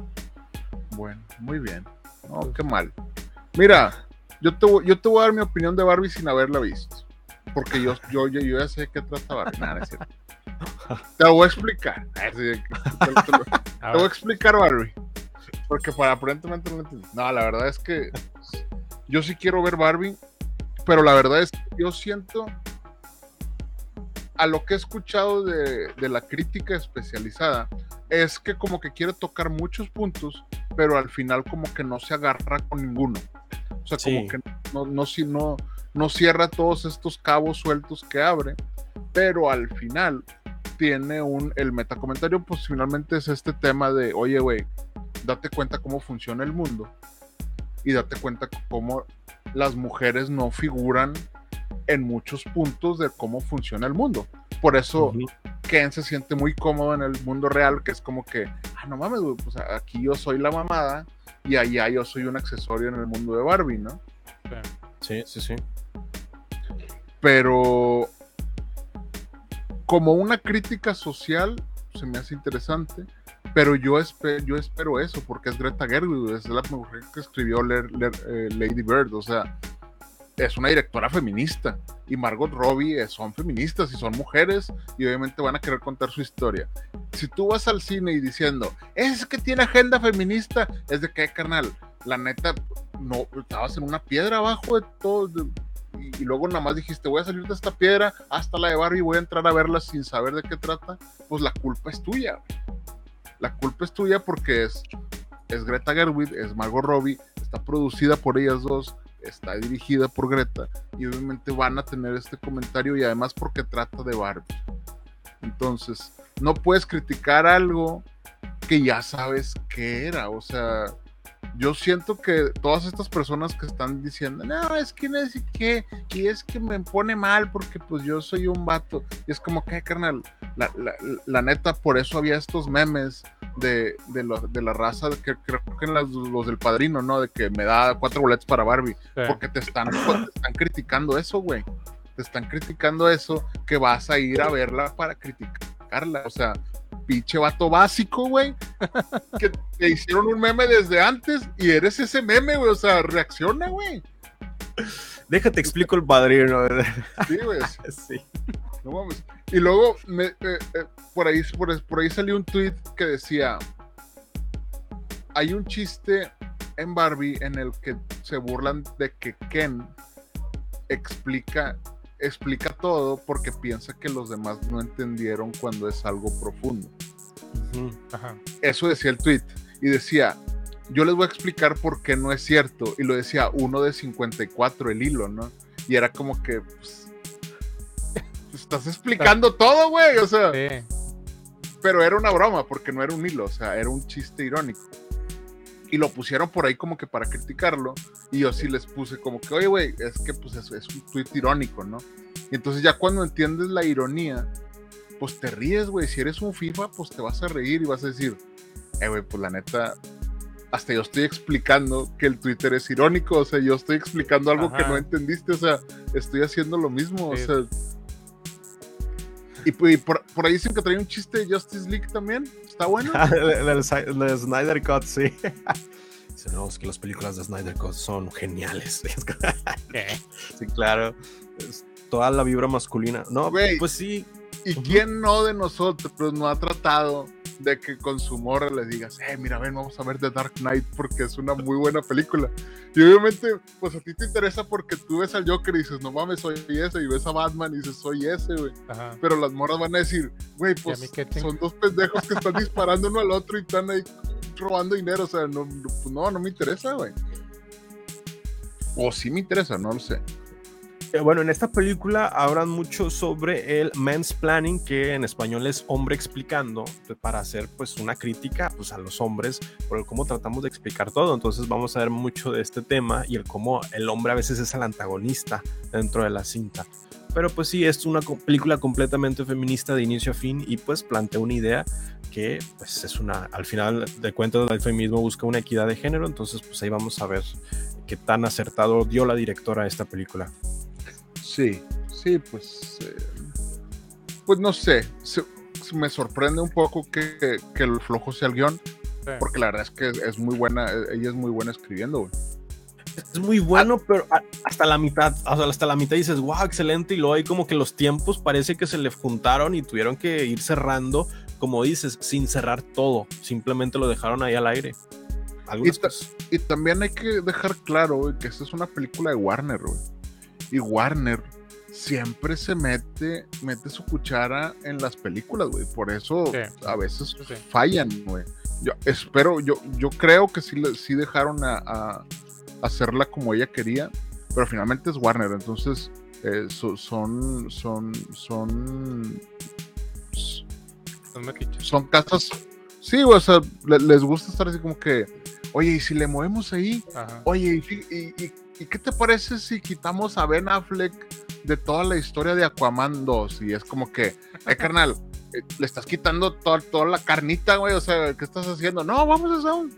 Bueno, muy bien. No, qué mal. Mira, yo te, voy- yo te voy a dar mi opinión de Barbie sin haberla visto. Porque yo, yo, yo, yo ya sé qué trata Barbie. Nada, es cierto. [laughs] Te lo voy a explicar. Te- voy a explicar, Barbie. Porque para aparentemente no lo entendí. No, la verdad es que yo sí quiero ver Barbie, pero la verdad es que yo siento a lo que he escuchado de, de la crítica especializada es que como que quiere tocar muchos puntos, pero al final como que no se agarra con ninguno. O sea, Sí. como que no, no, si- no, no cierra todos estos cabos sueltos que abre, pero al final tiene un, el metacomentario pues finalmente es este tema de, oye, güey, date cuenta cómo funciona el mundo y date cuenta cómo las mujeres no figuran en muchos puntos de cómo funciona el mundo. Por eso Ujú. Ken se siente muy cómodo en el mundo real, que es como que, ah, no mames, güey, pues aquí yo soy la mamada y allá yo soy un accesorio en el mundo de Barbie, ¿no? Sí, sí, sí. pero como una crítica social se me hace interesante, pero yo, espe- yo espero eso, porque es Greta Gerwig, es la mujer que escribió eh, Lady Bird, o sea, es una directora feminista, y Margot Robbie eh, son feministas y son mujeres, y obviamente van a querer contar su historia. Si tú vas al cine y diciendo, es que tiene agenda feminista, es de que, carnal, la neta, no, estabas en una piedra abajo de todo, y, luego nada más dijiste, voy a salir de esta piedra hasta la de Barbie y voy a entrar a verla sin saber de qué trata, pues la culpa es tuya. La culpa es tuya porque es, es Greta Gerwig, es Margot Robbie, está producida por ellas dos, está dirigida por Greta y obviamente van a tener este comentario y además porque trata de Barbie. Entonces, no puedes criticar algo que ya sabes que era, o sea, yo siento que todas estas personas que están diciendo, no, es que no sé qué, y es que me pone mal porque pues yo soy un vato, y es como que, carnal, la, la- la neta, por eso había estos memes de, de, lo- de la raza, que creo que las- los del padrino, ¿no? De que me da cuatro boletos para Barbie, sí. porque te están, te están criticando eso, güey. Te están criticando eso, que vas a ir a verla para criticarla. O sea, pinche vato básico, güey. Que te hicieron un meme desde antes y eres ese meme, güey. O sea, reacciona, güey. Déjate explico el padrino. Sí, güey. [laughs] sí. No mames. Y luego, me- eh, eh, por, ahí, por, por ahí salió un tweet que decía: Hay un chiste en Barbie en el que se burlan de que Ken explica, explica todo porque piensa que los demás no entendieron cuando es algo profundo. Ajá. Eso decía el tweet. Y decía: Yo les voy a explicar por qué no es cierto. Y lo decía uno de 54, el hilo, ¿no? Y era como que. pues, estás explicando todo, güey. O sea. Sí. Pero era una broma, porque no era un hilo, o sea, era un chiste irónico. Y lo pusieron por ahí como que para criticarlo. Y yo sí les puse como que, oye, güey, es que pues es, es un tweet irónico, ¿no? Y entonces ya cuando entiendes la ironía, pues te ríes, güey. Si eres un FIFA, pues te vas a reír y vas a decir, eh, güey, pues la neta, hasta yo estoy explicando que el Twitter es irónico, o sea, yo estoy explicando algo que no entendiste, o sea, estoy haciendo lo mismo, Sí. o sea. Y, por, por ahí dicen que trae un chiste de Justice League también, está bueno. [laughs] del Snyder Cut, sí. [laughs] Dice, no, es que las películas de Snyder Cut son geniales. [laughs] sí, claro. Es toda la vibra masculina. No, pues sí. ¿Y quién no de nosotros no ha tratado de que con su morra le digas, eh, mira, ven, vamos a ver The Dark Knight porque es una muy buena película? Y obviamente, pues a ti te interesa porque tú ves al Joker y dices, no mames, soy ese, y ves a Batman y dices, soy ese, güey. Pero las morras van a decir, güey, pues son dos pendejos que están disparando uno al otro y están ahí robando dinero, o sea, no, no, pues, no, no me interesa, güey. O sí me interesa, no lo sé. Eh, Bueno, en esta película hablan mucho sobre el mansplaining, que en español es hombre explicando, pues, para hacer pues una crítica pues, a los hombres por el cómo tratamos de explicar todo. Entonces vamos a ver mucho de este tema y el cómo el hombre a veces es el antagonista dentro de la cinta. Pero pues sí, es una película completamente feminista de inicio a fin y pues plantea una idea que pues es una, al final de cuentas el feminismo busca una equidad de género, entonces pues ahí vamos a ver qué tan acertado dio la directora a esta película. Sí, sí, pues. eh, pues no sé. se- se me sorprende un poco que, que el flojo sea el guion. Sí. Porque la verdad es que es, es muy buena. Ella es muy buena escribiendo, güey. Es muy bueno, pero a- hasta la mitad, o sea, hasta la mitad dices, wow, excelente, y luego hay como que los tiempos parece que se le juntaron y tuvieron que ir cerrando, como dices, sin cerrar todo, simplemente lo dejaron ahí al aire. Ta-. Y también hay que dejar claro, güey, que esta es una película de Warner, güey. Y Warner siempre se mete, mete su cuchara en las películas, güey. Por eso Sí. a veces Sí. fallan, güey. Yo espero, yo, yo creo que sí, sí dejaron a, a hacerla como ella quería, pero finalmente es Warner, entonces eh, so- son, son, son, Son casas, sí, o sea, le- les gusta estar así como que, oye, y si le movemos ahí, Ajá. Oye, ¿y, y- y- y qué te parece si quitamos a Ben Affleck de toda la historia de Aquaman 2? Y es como que, eh, carnal, le estás quitando toda, toda la carnita, güey. O sea, ¿qué estás haciendo? No, vamos a hacer un.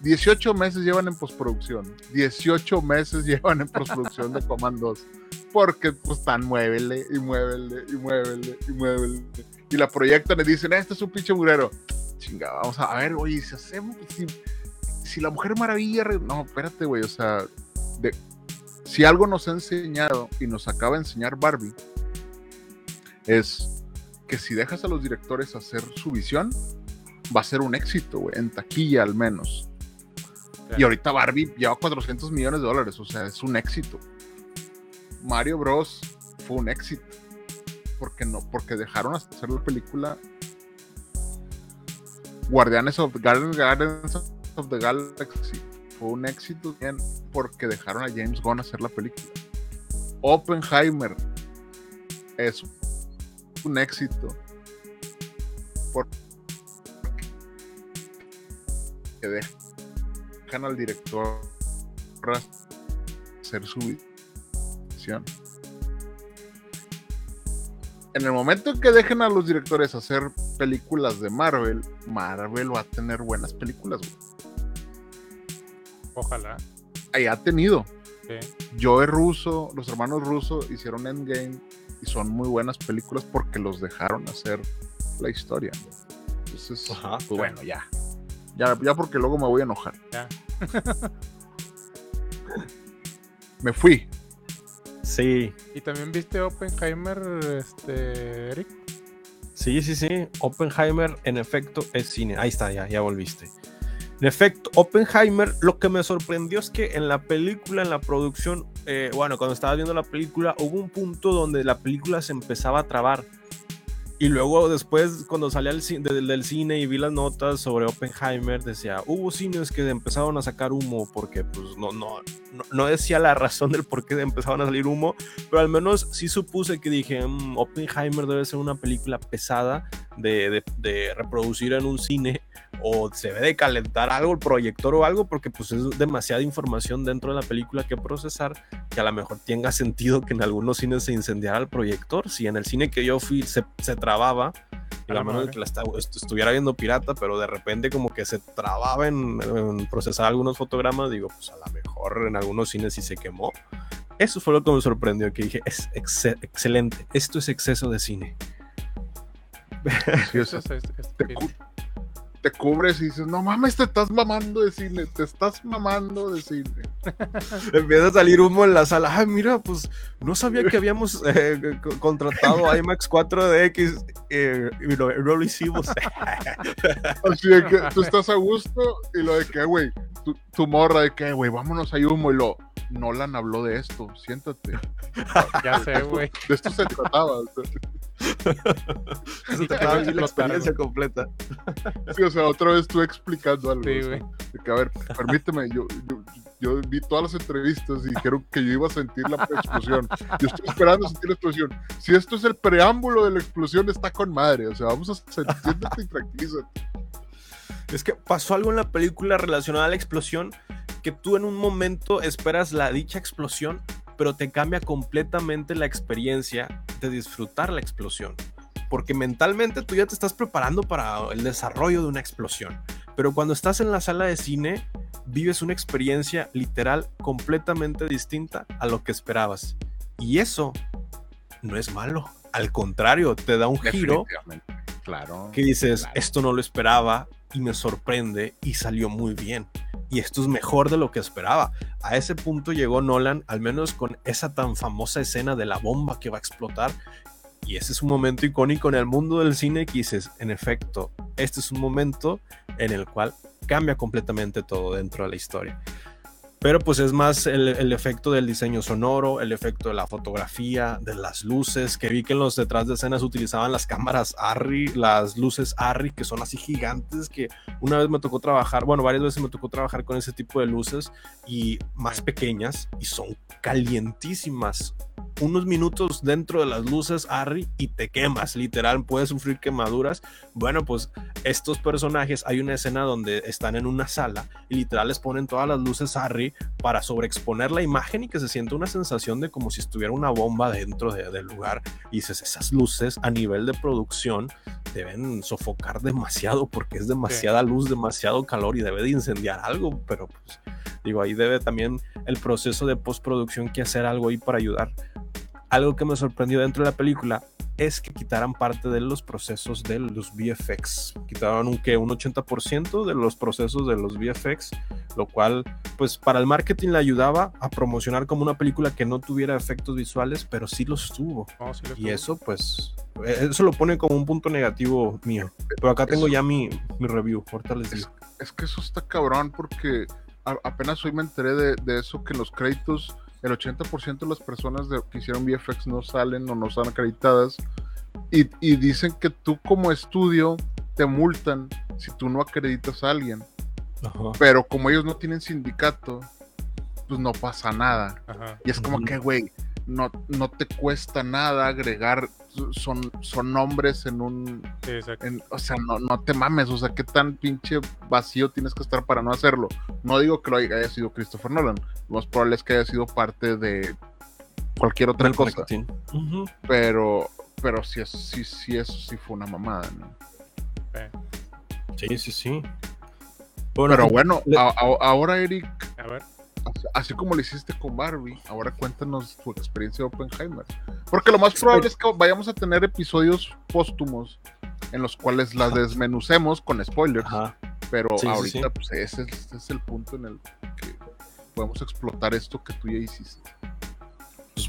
18 meses llevan en postproducción. 18 meses [laughs] llevan en postproducción de Aquaman 2. Porque, pues, están muévele y muévele y muévele y muévele. Y la proyectan y dicen, este es un pinche murero. Chinga, vamos a, ver, oye, si hacemos. Si, si la Mujer Maravilla. No, espérate, güey. O sea, de- si algo nos ha enseñado y nos acaba de enseñar Barbie, es que si dejas a los directores hacer su visión, va a ser un éxito. En taquilla al menos. Y ahorita Barbie lleva 400 millones de dólares. O sea, es un éxito. Mario Bros. fue un éxito. Porque no, porque dejaron hacer la película. Guardianes of, Guardians of the Galaxy fue un éxito porque dejaron a James Gunn hacer la película. Oppenheimer es un éxito porque dejan al director hacer su visión. En el momento en que dejen a los directores hacer películas de Marvel, Marvel va a tener buenas películas. güey. Ojalá. Ahí ha tenido. Sí. Joe Russo, los hermanos Russo hicieron Endgame y son muy buenas películas porque los dejaron hacer la historia. Entonces, Ajá, pues bueno, ya. ya. Ya porque luego me voy a enojar. Ya. [laughs] me fui. Sí, ¿Y también viste Oppenheimer, este, Eric? sí, sí, sí. Oppenheimer, en efecto, es cine. Ahí está, ya, ya volviste. En efecto, Oppenheimer, lo que me sorprendió es que en la película, en la producción, eh, bueno, cuando estaba viendo la película, hubo un punto donde la película se empezaba a trabar. Y luego después, cuando salí al ci- del, del cine y vi las notas sobre Oppenheimer, decía, hubo cines que empezaron a sacar humo porque pues no, no, no, decía la razón del por qué empezaban a salir humo, pero al menos sí supuse que dije, "Mm, Oppenheimer debe ser una película pesada de, de- de reproducir en un cine o se debe de calentar algo, el proyector o algo, porque pues es demasiada información dentro de la película que procesar, que a lo mejor tenga sentido que en algunos cines se incendiara el proyector. Si en el cine que yo fui se, se trababa, y la mano de que la estuviera viendo pirata, pero de repente como que se trababa en, en procesar algunos fotogramas, digo, pues a lo mejor en algunos cines sí se quemó. Eso fue lo que me sorprendió, que dije, es excelente, esto es exceso de cine. Sí, [laughs] Eso es- es- es- te, te cubres y dices, no mames, te estás mamando de cine, te estás mamando de cine. [laughs] Empieza a salir humo en la sala. Ay, mira, pues no sabía que habíamos eh, co- contratado IMAX 4DX eh, y lo, no lo hicimos. [laughs] Así de que tú estás a gusto y lo de que, güey, tu, tu morra de que, güey, vámonos a humo y lo, Nolan habló de esto, siéntate. Ya sé, güey. De esto se trataba. [laughs] Eso Sí, te acaba de decir la experiencia completa. [laughs] sí, o sea, otra vez tú explicando algo. Sí, o sea, güey. de que, a ver, permíteme, yo, yo, yo vi todas las entrevistas y dijeron que yo iba a sentir la explosión. Yo estoy esperando sentir la explosión. Si esto es el preámbulo de la explosión, está con madre. O sea, vamos a sentir, siéntate y tranquilízate. Es que pasó algo en la película relacionado a la explosión que tú en un momento esperas la dicha explosión, pero te cambia completamente la experiencia de disfrutar la explosión. Porque mentalmente tú ya te estás preparando para el desarrollo de una explosión. Pero cuando estás en la sala de cine, vives una experiencia literal completamente distinta a lo que esperabas. Y eso no es malo. Al contrario, te da un giro. Claro. que dices, Claro. esto no lo esperaba y me sorprende y salió muy bien. Y esto es mejor de lo que esperaba. A ese punto llegó Nolan, al menos con esa tan famosa escena de la bomba que va a explotar. Y ese es un momento icónico en el mundo del cine que dices, en efecto, este es un momento en el cual cambia completamente todo dentro de la historia. Pero pues es más el, efecto del diseño sonoro, el efecto de la fotografía, de las luces, que vi que en los detrás de escenas utilizaban las cámaras Arri, las luces Arri, que son así gigantes, que una vez me tocó trabajar, bueno, varias veces me tocó trabajar con ese tipo de luces y más pequeñas y son calientísimas. Unos minutos dentro de las luces Arri y te quemas, literal, puedes sufrir quemaduras. Bueno, pues estos personajes, hay una escena donde están en una sala y literal les ponen todas las luces Harry para sobreexponer la imagen y que se sienta una sensación de como si estuviera una bomba dentro de- del lugar. Y dices, esas luces a nivel de producción deben sofocar demasiado porque es demasiada luz, demasiado calor y debe de incendiar algo, pero pues digo, ahí debe también el proceso de postproducción que hacer algo ahí para ayudar. Algo que me sorprendió dentro de la película es que quitaran parte de los procesos de los VFX. Quitaron un, que un 80% de los procesos de los VFX, lo cual pues para el marketing le ayudaba a promocionar como una película que no tuviera efectos visuales, pero sí los tuvo. Sí Y eso pues eh, eso lo pone como un punto negativo mío. Pero acá tengo Eso- ya mi, mi review, ahorita les digo. Es que eso está cabrón porque a- apenas hoy me enteré de, de eso que en los créditos el 80% de las personas de- que hicieron VFX no salen o no están acreditadas y, y dicen que tú como estudio te multan si tú no acreditas a alguien, Ajá. pero como ellos no tienen sindicato, pues no pasa nada. Ajá. Y es como que, güey, no, no te cuesta nada agregar, son, son nombres en un, Sí, exacto. en- o sea, no, no te mames, o sea, qué tan pinche vacío tienes que estar para no hacerlo. No digo que lo haya, haya sido Christopher Nolan, lo más probable es que haya sido parte de cualquier otra Del cosa, pero, pero sí, es- sí, sí, eso sí fue una mamada, ¿no? Sí, sí, sí. Bueno, Pero bueno, le- a- a- ahora Eric, A ver. Así- como lo hiciste con Barbie, ahora cuéntanos tu experiencia de Oppenheimer. Porque lo más probable es que vayamos a tener episodios póstumos en los cuales las desmenucemos con spoilers. Ajá. Pero Sí, ahorita, sí. pues ese es, ese es el punto en el que podemos explotar esto que tú ya hiciste.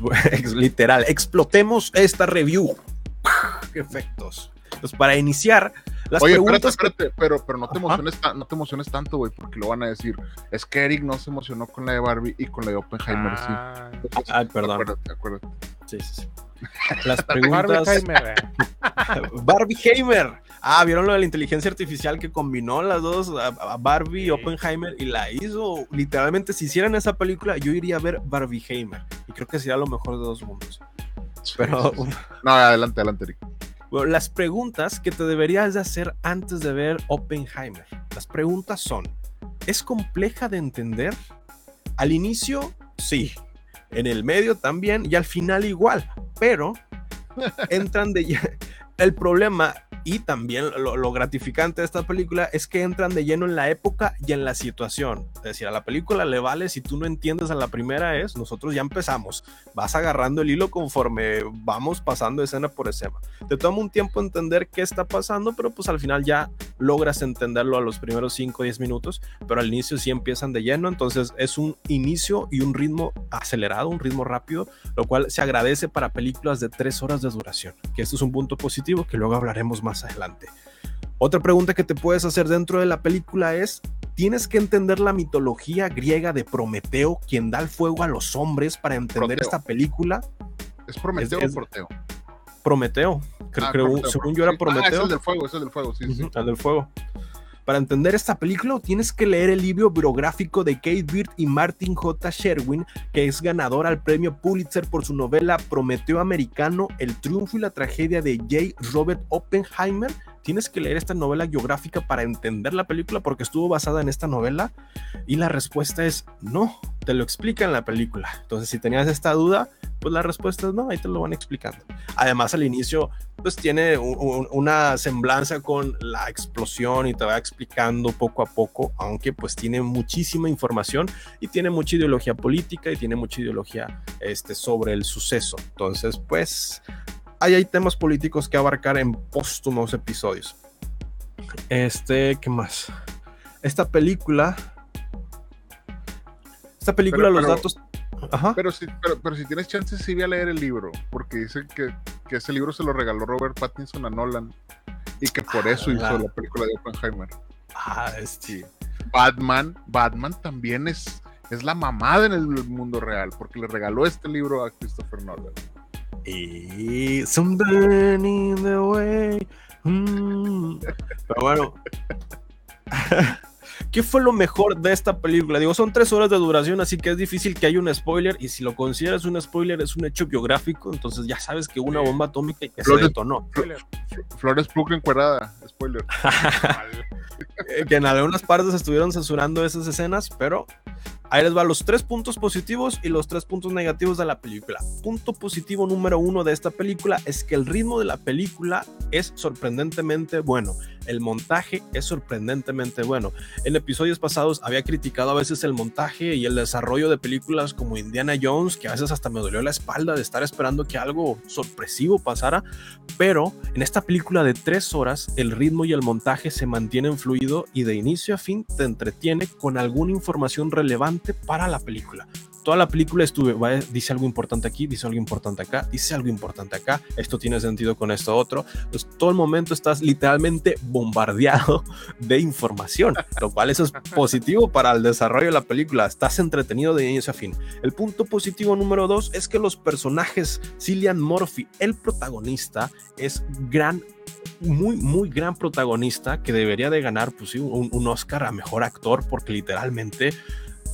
Pues, [laughs] literal, explotemos esta review. [laughs] ¡Qué efectos! Pues para iniciar, las Oye, espérate, preguntas que- espérate, pero, pero no te emociones, no te emociones tanto, güey, porque lo van a decir. Es que Eric no se emocionó con la de Barbie y con la de Oppenheimer, sí. Ah, Entonces, Ay, perdón. Acuérdate, acuérdate. Sí, sí, sí. [laughs] Las preguntas. Eh. [laughs] Barbie Heimer. Ah, ¿vieron lo de la inteligencia artificial que combinó las dos, a, a Barbie y Sí. Oppenheimer, y la hizo? Literalmente, si hicieran esa película, yo iría a ver Barbie Heimer. Y creo que sería lo mejor de dos mundos. Pero Sí, sí, sí. No, adelante, adelante, Eric. Bueno, las preguntas que te deberías de hacer antes de ver Oppenheimer. Las preguntas son, ¿es compleja de entender? Al inicio, sí. En el medio también y al final igual. Pero [laughs] entran de... El problema y también lo, gratificante de esta película es que entran de lleno en la época y en la situación. Es decir, a la película le vale si tú no entiendes a la primera es, nosotros ya empezamos. Vas agarrando el hilo conforme vamos pasando escena por escena. Te toma un tiempo entender qué está pasando, pero pues al final ya logras entenderlo a los primeros 5 o 10 minutos, pero al inicio sí empiezan de lleno, entonces es un inicio y un ritmo acelerado, un ritmo rápido, lo cual se agradece para películas de 3 horas de duración, que esto es un punto positivo que luego hablaremos más adelante. Otra pregunta que te puedes hacer dentro de la película es, ¿tienes que entender la mitología griega de Prometeo, quien da el fuego a los hombres para entender esta película? ¿Es Prometeo o Proteo? Prometeo, creo, ah, según yo era Prometeo. Ah, es el del fuego, es el del fuego, sí, sí. El del fuego. Para entender esta película tienes que leer el libro biográfico de Kate Beard y Martin J. Sherwin, que es ganador al premio Pulitzer por su novela Prometeo Americano, El triunfo y la tragedia de J. Robert Oppenheimer, tienes que leer esta novela geográfica para entender la película porque estuvo basada en esta novela? Y la respuesta es no, te lo explica en la película. Entonces, si tenías esta duda, pues la respuesta es no, ahí te lo van explicando. Además, al inicio, pues tiene una semblanza con la explosión y te va explicando poco a poco, aunque pues tiene muchísima información y tiene mucha ideología política y tiene mucha ideología este, sobre el suceso. Entonces, pues ahí hay temas políticos que abarcar en póstumos episodios. Este, ¿qué más? Esta película. Esta película, los datos. Ajá. Pero, si, pero, si tienes chance, sí voy a leer el libro. Porque dice que, que, ese libro se lo regaló Robert Pattinson a Nolan. Y que por eso ah, hizo la película de Oppenheimer. Ah, este. Batman, Batman también es, es la mamada en el mundo real. Porque le regaló este libro a Christopher Nolan. Y somebody in the way. Mm. Pero bueno. [laughs] ¿Qué fue lo mejor de esta película? Digo, son tres horas de duración, así que es difícil que haya un spoiler. Y si lo consideras un spoiler, es un hecho biográfico. Entonces ya sabes que una bomba atómica que se detonó. Flores Pugh encuerada, spoiler. [laughs] que en algunas partes estuvieron censurando esas escenas, pero Ahí les va los tres puntos positivos y los tres puntos negativos de la película. Punto positivo número uno de esta película es que el ritmo de la película es sorprendentemente bueno. El montaje es sorprendentemente bueno. En episodios pasados había criticado a veces el montaje y el desarrollo de películas como Indiana Jones, que a veces hasta me dolió la espalda de estar esperando que algo sorpresivo pasara. Pero en esta película de tres horas, el ritmo y el montaje se mantienen fluido y de inicio a fin te entretiene con alguna información relevante para la película. Toda la película estuve, dice algo importante aquí, dice algo importante acá, dice algo importante acá, esto tiene sentido con esto otro. Pues todo el momento estás literalmente bombardeado [laughs] de información, lo cual eso es [laughs] positivo para el desarrollo de la película. Estás entretenido de inicio a fin. El punto positivo número dos es que los personajes, Cillian Murphy, el protagonista, es gran muy, muy gran protagonista que debería de ganar pues, un, un, Oscar a mejor actor porque literalmente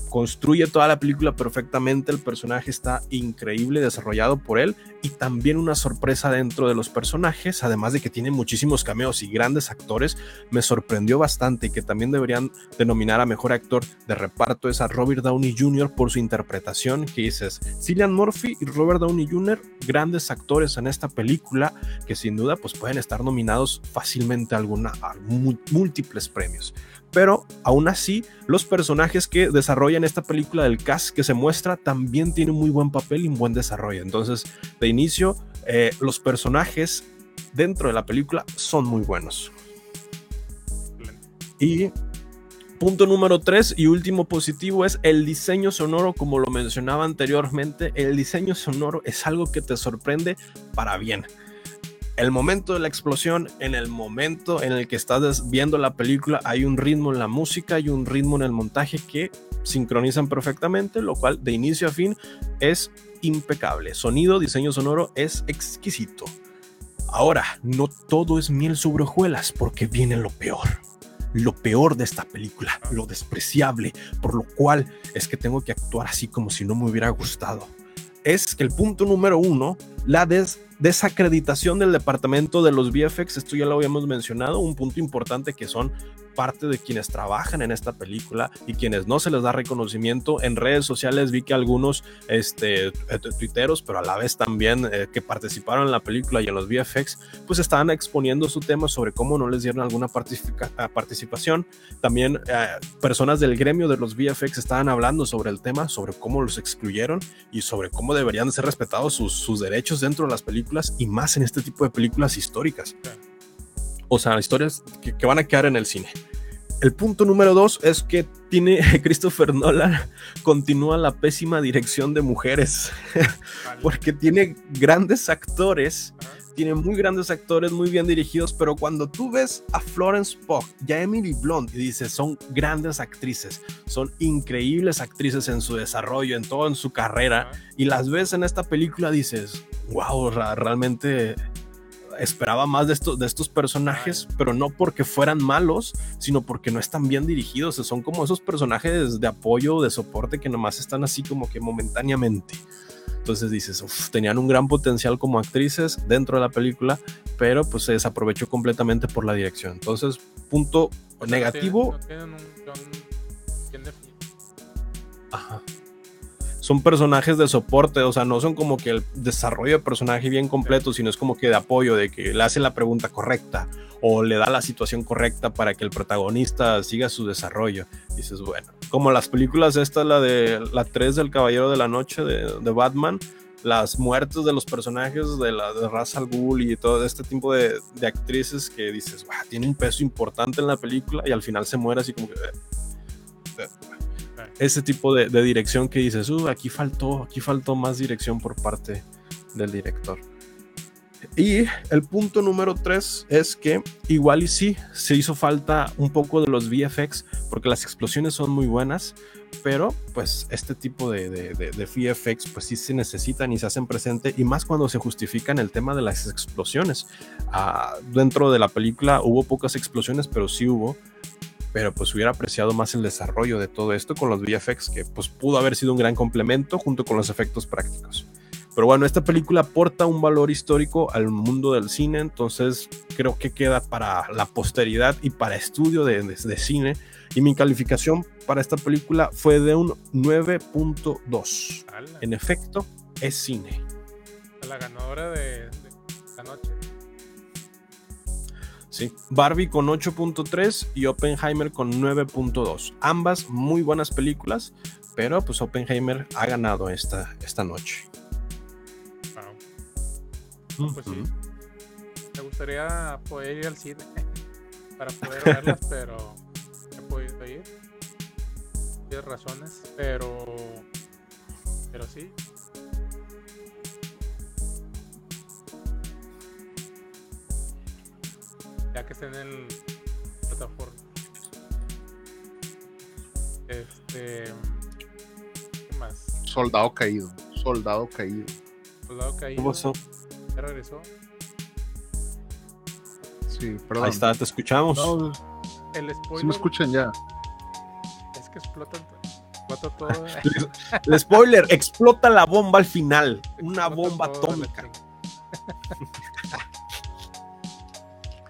construye toda la película perfectamente, el personaje está increíble desarrollado por él y también una sorpresa dentro de los personajes, además de que tiene muchísimos cameos y grandes actores, me sorprendió bastante y que también deberían denominar a mejor actor de reparto es a Robert Downey Jr. por su interpretación, que dices, Cillian Murphy y Robert Downey Jr., grandes actores en esta película que sin duda pues pueden estar nominados fácilmente a, a múltiples premios pero aún así los personajes que desarrollan esta película del cast que se muestra también tienen muy buen papel y un buen desarrollo. Entonces, de inicio, eh, los personajes dentro de la película son muy buenos. Y punto número tres y último positivo es el diseño sonoro, como lo mencionaba anteriormente, el diseño sonoro es algo que te sorprende para bien el momento de la explosión, en el momento en el que estás viendo la película, hay un ritmo en la música, y un ritmo en el montaje que sincronizan perfectamente, lo cual de inicio a fin es impecable. Sonido, diseño sonoro es exquisito. Ahora, no todo es miel sobre hojuelas porque viene lo peor. Lo peor de esta película, lo despreciable, por lo cual es que tengo que actuar así como si no me hubiera gustado es que el punto número uno, la des desacreditación del departamento de los VFX, esto ya lo habíamos mencionado, un punto importante que son parte de quienes trabajan en esta película y quienes no se les da reconocimiento. En redes sociales vi que algunos este, eh, tuiteros, pero a la vez también eh, que participaron en la película y en los VFX, pues estaban exponiendo su tema sobre cómo no les dieron alguna ah, participación. También eh, personas del gremio de los VFX estaban hablando sobre el tema, sobre cómo los excluyeron y sobre cómo deberían ser respetados sus, sus derechos dentro de las películas y más en este tipo de películas históricas o sea, historias que, van a quedar en el cine. El punto número dos es que tiene [laughs] Christopher Nolan continúa la pésima dirección de mujeres [laughs] porque tiene grandes actores, tiene muy grandes actores muy bien dirigidos, pero cuando tú ves a Florence Pugh y a Emily Blunt y dices son grandes actrices, son increíbles actrices en su desarrollo, en todo en su carrera y las ves en esta película dices, wow, realmente esperaba más de estos, de estos personajes, pero no porque fueran malos, sino porque no están bien dirigidos. Son como esos personajes de apoyo, de soporte que nomás están así como que momentáneamente. Entonces dices, tenían un gran potencial como actrices dentro de la película, pero pues se desaprovechó completamente por la dirección. Entonces, punto negativo. Ajá son personajes de soporte, o sea, no son como que el desarrollo de personaje bien completo, sino es como que de apoyo, de que le hace la pregunta correcta o le da la situación correcta para que el protagonista siga su desarrollo. dices, bueno, como las películas, esta, la de la 3 del Caballero de la Noche de, Batman, las muertes de los personajes de la de Ra's al Ghul y todo este tipo de, de actrices que dices, tiene un peso importante en la película y al final se muere así como que... Ese tipo de, dirección que dices, uh, aquí faltó, aquí faltó más dirección por parte del director. Y el punto número tres es que igual y sí, se hizo falta un poco de los VFX, porque las explosiones son muy buenas, pero pues este tipo de, de, VFX pues sí se necesitan y se hacen presente, y más cuando se justifican el tema de las explosiones. Ah, dentro de la película hubo pocas explosiones, pero sí hubo, pero pues hubiera apreciado más el desarrollo de todo esto con los VFX, que pues pudo haber sido un gran complemento junto con los efectos prácticos. Pero bueno, esta película aporta un valor histórico al mundo del cine, entonces creo que queda para la posteridad y para estudio de, de, cine. Y mi calificación para esta película fue de un 9.2. En efecto, es cine. La ganadora de, Barbie con 8.3 y Oppenheimer con 9.2. Ambas muy buenas películas, pero pues Oppenheimer ha ganado esta, esta noche. Pues sí. Me gustaría poder ir al cine [laughs] para poder verlas, [laughs] pero no he podido ir. Tienes razones, pero. Pero sí, que esté en el plataforma. Este. ¿Qué más? Soldado caído. Soldado caído. Soldado caído. ¿Cómo son? ¿Ya regresó? Sí, perdón. Ahí está, te escuchamos. el spoiler. Si me escuchan ya. Es que explotan. Explota todo. [laughs] el spoiler, explota la bomba al final. Una bomba atómica.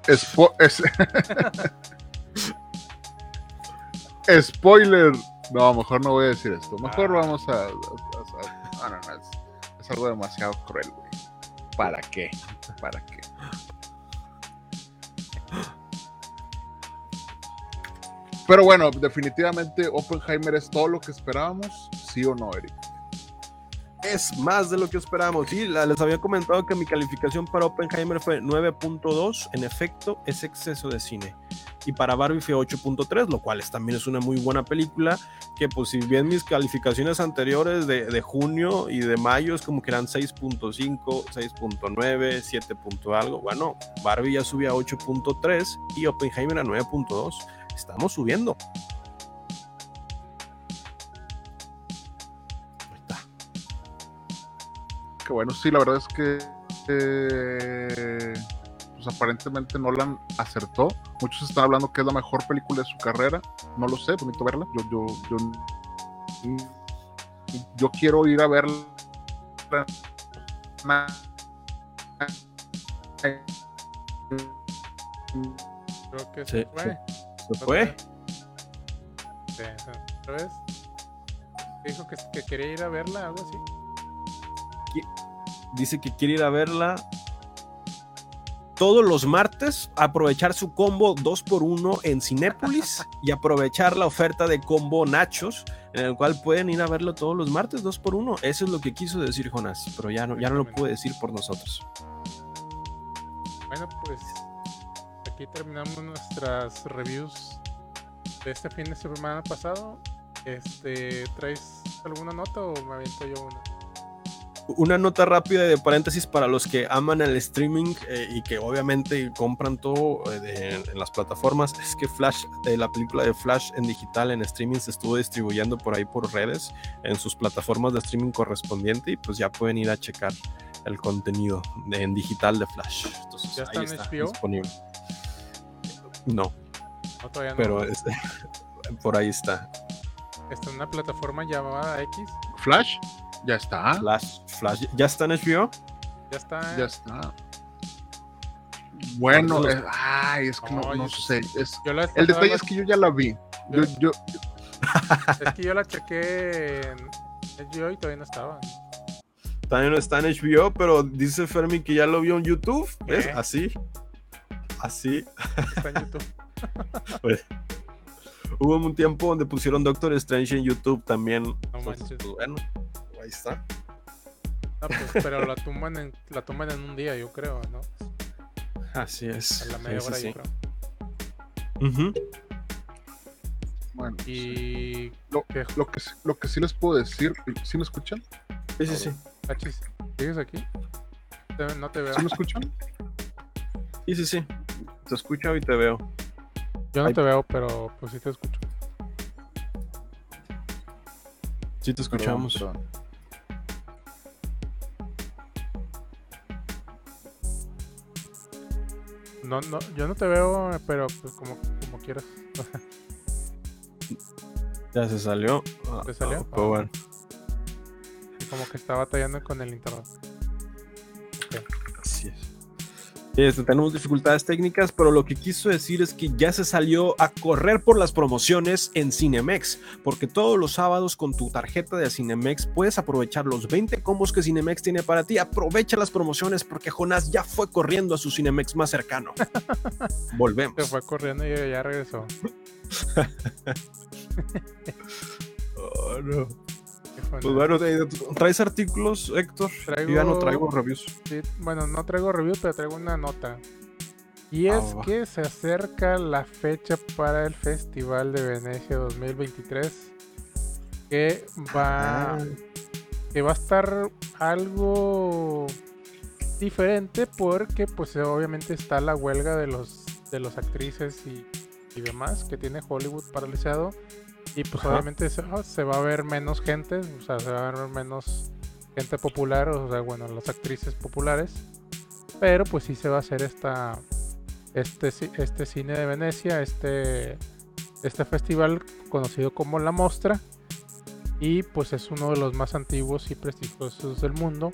[laughs] Spoiler. No, mejor no voy a decir esto. Mejor ah. vamos a. no, no, es, algo demasiado cruel, güey. ¿Para qué? ¿Para qué? Pero bueno, definitivamente Oppenheimer es todo lo que esperábamos, ¿sí o no, Eric? Es más de lo que esperábamos. Sí, les había comentado que mi calificación para Oppenheimer fue 9.2. En efecto, es exceso de cine. Y para Barbie fue 8.3, lo cual también es una muy buena película. Que, pues, si bien mis calificaciones anteriores de, de junio y de mayo es como que eran 6.5, 6.9, 7. algo. Bueno, Barbie ya subía a 8.3 y Oppenheimer a 9.2. Estamos subiendo. Que bueno, sí, la verdad es que eh, pues aparentemente Nolan acertó. Muchos están hablando que es la mejor película de su carrera. No lo sé, bonito verla. Yo, yo, yo, yo quiero ir a verla Creo que Sí, se fue. ¿Se fue? Sí, ¿Otra vez? Dijo que, que quería ir a verla, algo así. Dice que quiere ir a verla todos los martes, aprovechar su combo 2x1 en Cinépolis [laughs] y aprovechar la oferta de combo Nachos, en el cual pueden ir a verlo todos los martes 2x1. Eso es lo que quiso decir Jonás, pero ya no, ya no lo puede decir por nosotros. Bueno, pues aquí terminamos nuestras reviews de este fin de semana pasado. Este, ¿traes alguna nota o me aviento yo una? Una nota rápida de paréntesis para los que aman el streaming eh, y que obviamente compran todo eh, de- en las plataformas es que Flash, eh, la película de Flash en digital en streaming se estuvo distribuyendo por ahí por redes en sus plataformas de streaming correspondiente y pues ya pueden ir a checar el contenido de- en digital de Flash. Entonces, ¿Ya está ahí en está HBO? disponible. No, No, todavía no. pero es- [laughs] por ahí está. Está en una plataforma llamada X. Flash, ya está. Flash, Flash, ¿ya está en HBO? Ya está. Ya está. Bueno, Los- eh, ay, es que no, No, no yo- sé. es- Yo la el detalle es que yo ya la vi. Yo, yo, [laughs] es que yo la chequé en HBO y todavía no estaba. También está en HBO, pero dice Fermi que ya lo vio en YouTube. ¿Ves? Así. Así. Está en [laughs] YouTube. Hubo un tiempo donde pusieron Doctor Strange en YouTube también. No Entonces, manches. pues, bueno, ahí está. No, pues, pero la tumban en, la tumban en un día, yo creo, ¿no? Así es. A la Sí, media sí, hora, sí. yo creo. Ujú. bueno, sí. Y. lo, lo que, sí- lo que sí les puedo decir, ¿sí me escuchan? Sí, sí, sí. Achis, ¿sigues aquí? No te veo. ¿Sí me escuchan? Sí, sí, sí. Te escucho y te veo. Yo no Ay. te veo, pero pues sí te escucho. Sí, te escuchamos. Perdón, perdón. No, no, yo no te veo, pero pues como, como quieras. Ya se salió. Ah, ¿Se salió? ah, pues bueno. como que está batallando con el internet. Este, tenemos dificultades técnicas, pero lo que quiso decir es que ya se salió a correr por las promociones en Cinemex, porque todos los sábados con tu tarjeta de Cinemex puedes aprovechar los 20 combos que Cinemex tiene para ti. Aprovecha las promociones porque Jonás ya fue corriendo a su Cinemex más cercano. [laughs] Volvemos. Se fue corriendo y ya regresó. [laughs] Oh, no. Pues ¿no? bueno, ¿te- ¿traes artículos, Héctor? Traigo- Yo ya no traigo reviews. Sí, bueno, no traigo review, pero traigo una nota. Y Ah, es que se acerca la fecha para el Festival de Venecia 2023. Que va, Ah. que va a estar algo diferente porque pues obviamente está la huelga de los de los actrices y, y demás que tiene Hollywood paralizado y pues Ajá. obviamente se, se va a ver menos gente, o sea, se va a ver menos gente popular, o sea, bueno, las actrices populares, pero pues sí se va a hacer esta este este cine de Venecia, este este festival conocido como La Mostra y pues es uno de los más antiguos y prestigiosos del mundo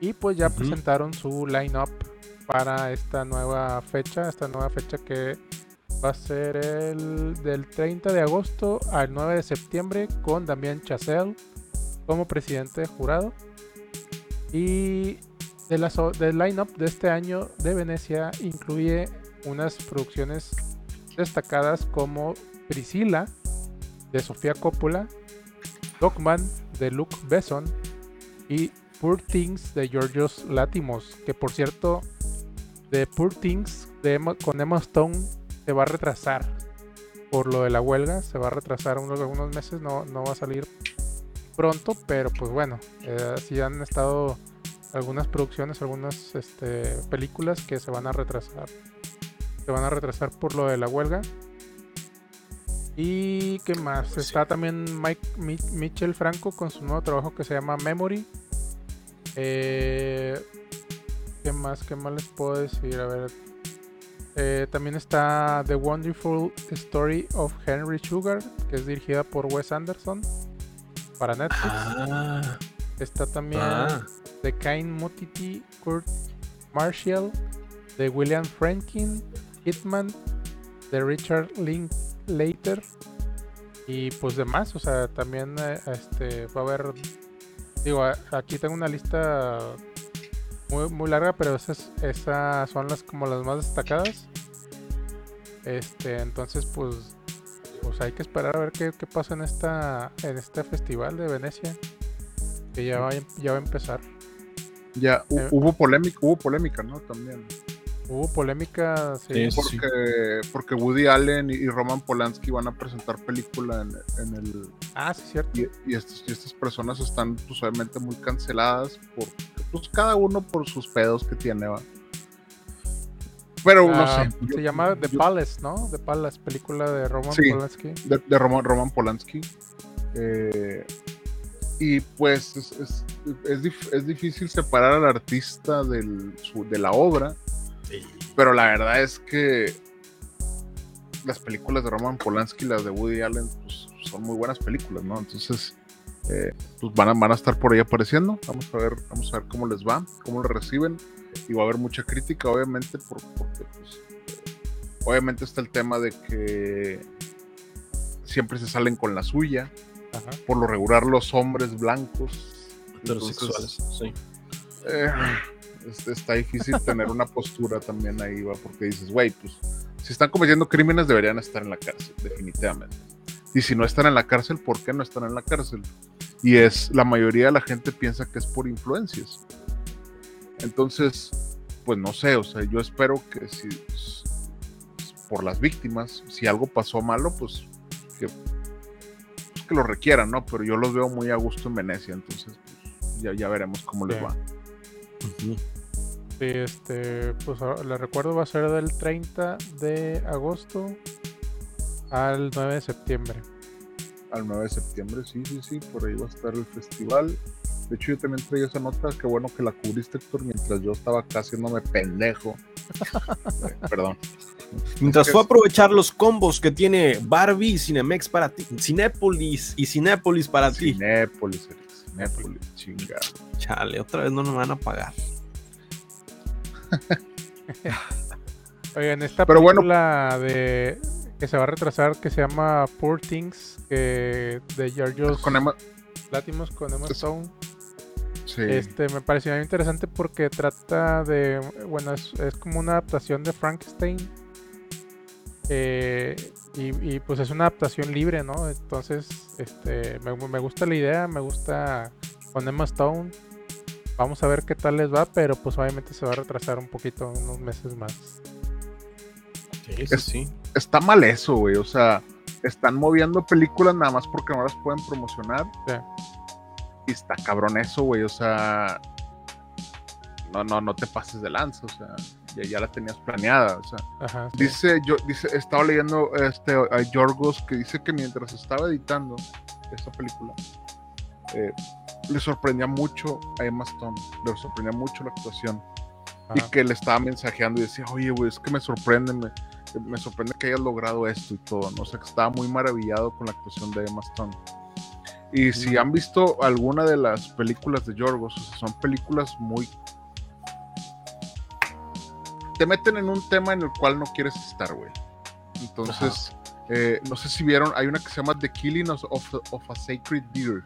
y pues ya presentaron su line-up para esta nueva fecha, esta nueva fecha que va a ser el del 30 de agosto al 9 de septiembre con Damián Chazelle como presidente de jurado. Y de la del line-up de este año de Venecia incluye unas producciones destacadas como Priscilla de Sofía Coppola, Dogman de Luc Besson y Poor Things de Georgios Látimos, que por cierto, de Poor Things con Emma Stone se va a retrasar por lo de la huelga, se va a retrasar unos, algunos meses, no, no va a salir pronto, pero pues bueno, eh, sí han estado algunas producciones, algunas este, películas que se van a retrasar, se van a retrasar por lo de la huelga. Y qué más, Pues sí. está también Mike Mi- Michel Franco con su nuevo trabajo que se llama Memory. Eh, ¿Qué más? ¿Qué más les puedo decir? A ver. Eh, también está The Wonderful Story of Henry Sugar, que es dirigida por Wes Anderson para Netflix. Ah, Está también Ah, de Kain Mutiti, Kurt Marshall, de William Franklin, Hitman, de Richard Linklater y pues demás, o sea, también eh, este va a haber digo, aquí tengo una lista muy, muy larga, pero esas, esas son las como las más destacadas. Este, entonces pues pues hay que esperar a ver qué, qué pasa en esta en este festival de Venecia que ya va, em- ya va a empezar. Ya Eh. hubo polémica, hubo polémica, ¿no? También. Hubo polémica, sí, Sí, sí. Porque, porque Woody Allen y, y Roman Polanski van a presentar película en, en el. Ah, sí, cierto. Y, y estos- y estas personas están, pues, obviamente, muy canceladas. Por, pues, cada uno por sus pedos que tiene, ¿va? Pero no Ah, sé. se yo- llama The yo- Palace, ¿no? The Palace, película de Roman Sí. Polanski. de, de Roman, Roman Polanski. Eh, y pues es, es, es dif- es difícil separar al artista del, su- de la obra, pero la verdad es que las películas de Roman Polanski y las de Woody Allen pues, son muy buenas películas, ¿no? Entonces, eh, pues van a, van a estar por ahí apareciendo. Vamos a ver, vamos a ver cómo les va, cómo lo reciben. Y va a haber mucha crítica, obviamente, por- porque pues, eh, obviamente está el tema de que siempre se salen con la suya. Ajá. Por lo regular, los hombres blancos. heterosexuales. Sí. eh, es- está difícil tener una postura también ahí, va, porque dices, güey, pues si están cometiendo crímenes deberían estar en la cárcel, definitivamente. Y si no están en la cárcel, ¿por qué no están en la cárcel? Y es, la mayoría de la gente piensa que es por influencias. Entonces, pues no sé, o sea, yo espero que si por las víctimas, si algo pasó malo, pues que, pues, que lo requieran, ¿no? Pero yo los veo muy a gusto en Venecia, entonces pues, ya, ya veremos cómo les va. Ujú. Sí, este, pues ahora les recuerdo va a ser del 30 de agosto al 9 de septiembre. al 9 de septiembre, sí, sí, sí, por ahí va a estar el festival. De hecho, yo también traía esa nota, qué bueno que la cubriste, Héctor, mientras yo estaba acá haciéndome pendejo. [laughs] Eh, Perdón. Mientras fue a aprovechar los combos que tiene Barbie y Cinemex para ti, Cinépolis y Cinépolis para ti. Cinépolis, Cinépolis, chingado. Chale, otra vez no nos van a pagar. [laughs] Oigan, esta Pero bueno. película de que se va a retrasar que se llama Poor Things que de Georgios Con Emma, con Emma Stone. sí, Este me pareció muy interesante porque trata de, bueno, es, es como una adaptación de Frankenstein. Eh, y, y, pues es una adaptación libre, ¿no? Entonces, este, me, me gusta la idea, me gusta con Emma Stone. Vamos a ver qué tal les va, pero pues obviamente se va a retrasar un poquito, unos meses más. Sí, Es- sí. está mal eso, güey. O sea, están moviendo películas nada más porque no las pueden promocionar. Sí. Y está cabrón eso, güey. O sea, no, no, no te pases de lanza. O sea, ya, ya la tenías planeada. O sea, Ajá. sí. Dice, yo, dice, estaba leyendo este, a Yorgos que dice que mientras estaba editando esta película, eh, le sorprendía mucho a Emma Stone, le sorprendía mucho la actuación y que le estaba mensajeando y decía, oye, güey, es que me sorprende, me, me sorprende que hayas logrado esto y todo, ¿no? O sea, que estaba muy maravillado con la actuación de Emma Stone. Y si han visto alguna de las películas de Yorgos, o sea, son películas muy... Te meten en un tema en el cual no quieres estar, güey. Entonces, eh, no sé si vieron, hay una que se llama The Killing of a Sacred Deer.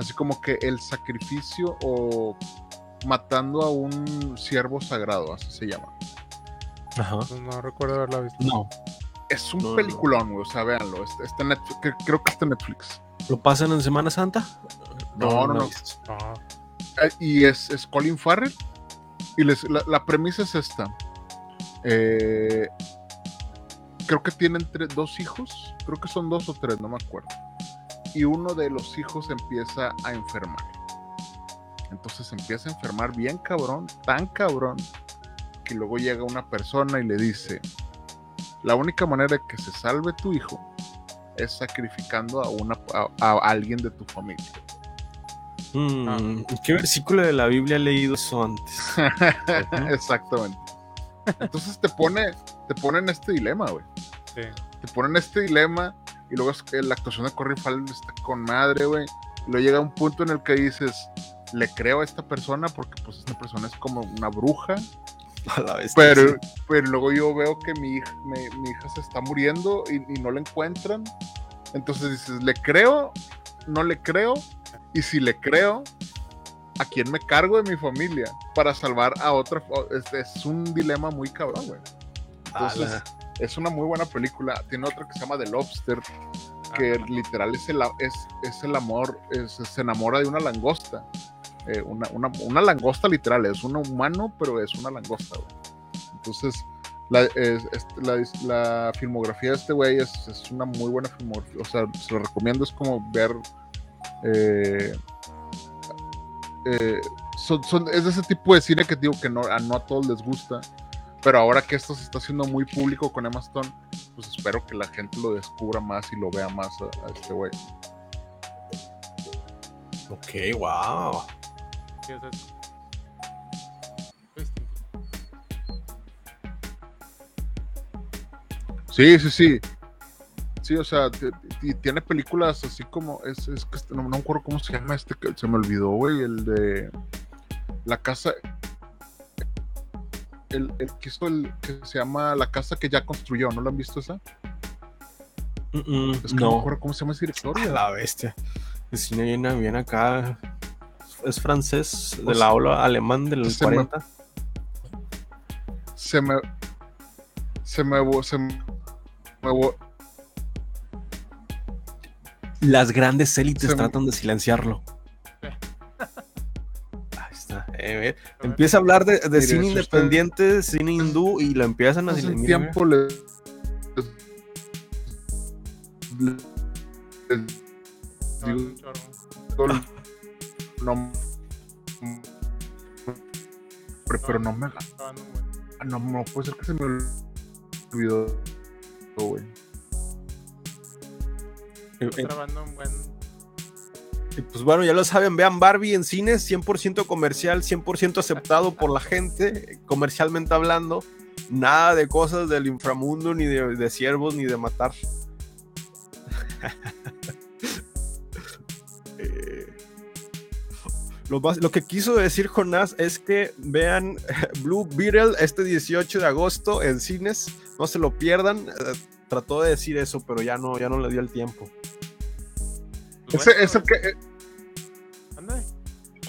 Así como que el sacrificio o matando a un ciervo sagrado, así se llama. Ajá. No, no recuerdo haberla visto. No, Es un No, peliculón, güey, o sea, véanlo. Está, está en Netflix, creo que está en Netflix. ¿lo pasan en Semana Santa? No, no, he no. visto. No. Eh, y es, es Colin Farrell. Y les- la, la premisa es esta. Eh, creo que tienen dos hijos. Creo que son dos o tres, no me acuerdo. Y uno de los hijos empieza a enfermar. Entonces empieza a enfermar bien cabrón, tan cabrón, que luego llega una persona y le dice, la única manera de que se salve tu hijo es sacrificando a, una, a- a alguien de tu familia. Mm, ¿Qué versículo de la Biblia he leído eso antes? [laughs] Exactamente. Entonces te pone, te pone en este dilema, güey. Sí. Te pone en este dilema y luego es que la actuación de Corey Farrell está con madre, güey. Luego llega un punto en el que dices, le creo a esta persona porque pues esta persona es como una bruja. [laughs] A la vez. Pero, pero luego yo veo que mi hija, mi, mi hija se está muriendo y, y no la encuentran. Entonces dices, ¿le creo? ¿No le creo? Y si le creo, ¿a quién me cargo de mi familia para salvar a otra? Es, es un dilema muy cabrón, güey. Entonces, es una muy buena película. Tiene otra que se llama The Lobster, que Ajá. literal es el, es, es el amor, es- se enamora de una langosta. Eh, una, una, una langosta literal, es un humano, pero es una langosta, güey. Entonces, la, es- la, la filmografía de este güey es, es una muy buena filmografía. O sea, se lo recomiendo, es como ver. eh, eh, son, son- es de ese tipo de cine que digo que no, a no a todos les gusta. Pero ahora que esto se está haciendo muy público con Emma Stone, pues espero que la gente lo descubra más y lo vea más a, a este güey. Ok, wow. Sea, es- es distinto. Sí, sí, sí. Sí, o sea, tiene películas así como. Es, es que este- no, no me acuerdo cómo se llama este, que se me olvidó, güey. El de. La casa. El, el que hizo el. que se llama La casa que ya construyó. ¿No la han visto esa? Mm, mm, Es que no, me no. acuerdo cómo se llama ese director. La bestia. El cine viene bien acá. Es francés, de Pues, la ola alemán del se me- 40. Se me. Se me. Se me. me Las grandes élites Se me- tratan de silenciarlo. Eh. Eh, Empieza a hablar de, cine usted- independiente, cine hindú y lo empiezan a silenciar. tiempo le, no, digo, pero, pero no me buen- no, no puede ser que se me olvidó güey. Grabando un buen Y pues bueno, ya lo saben, vean Barbie en cines, 100% comercial, 100% aceptado por la gente, comercialmente hablando. Nada de cosas del inframundo, ni de, de siervos, ni de matar. [laughs] Eh, lo, más- lo que quiso decir Jonás es que vean Blue Beetle este 18 de agosto en cines, no se lo pierdan. Eh, trató de decir eso, pero ya no, ya no le dio el tiempo. pues, ese bueno, es el que eh.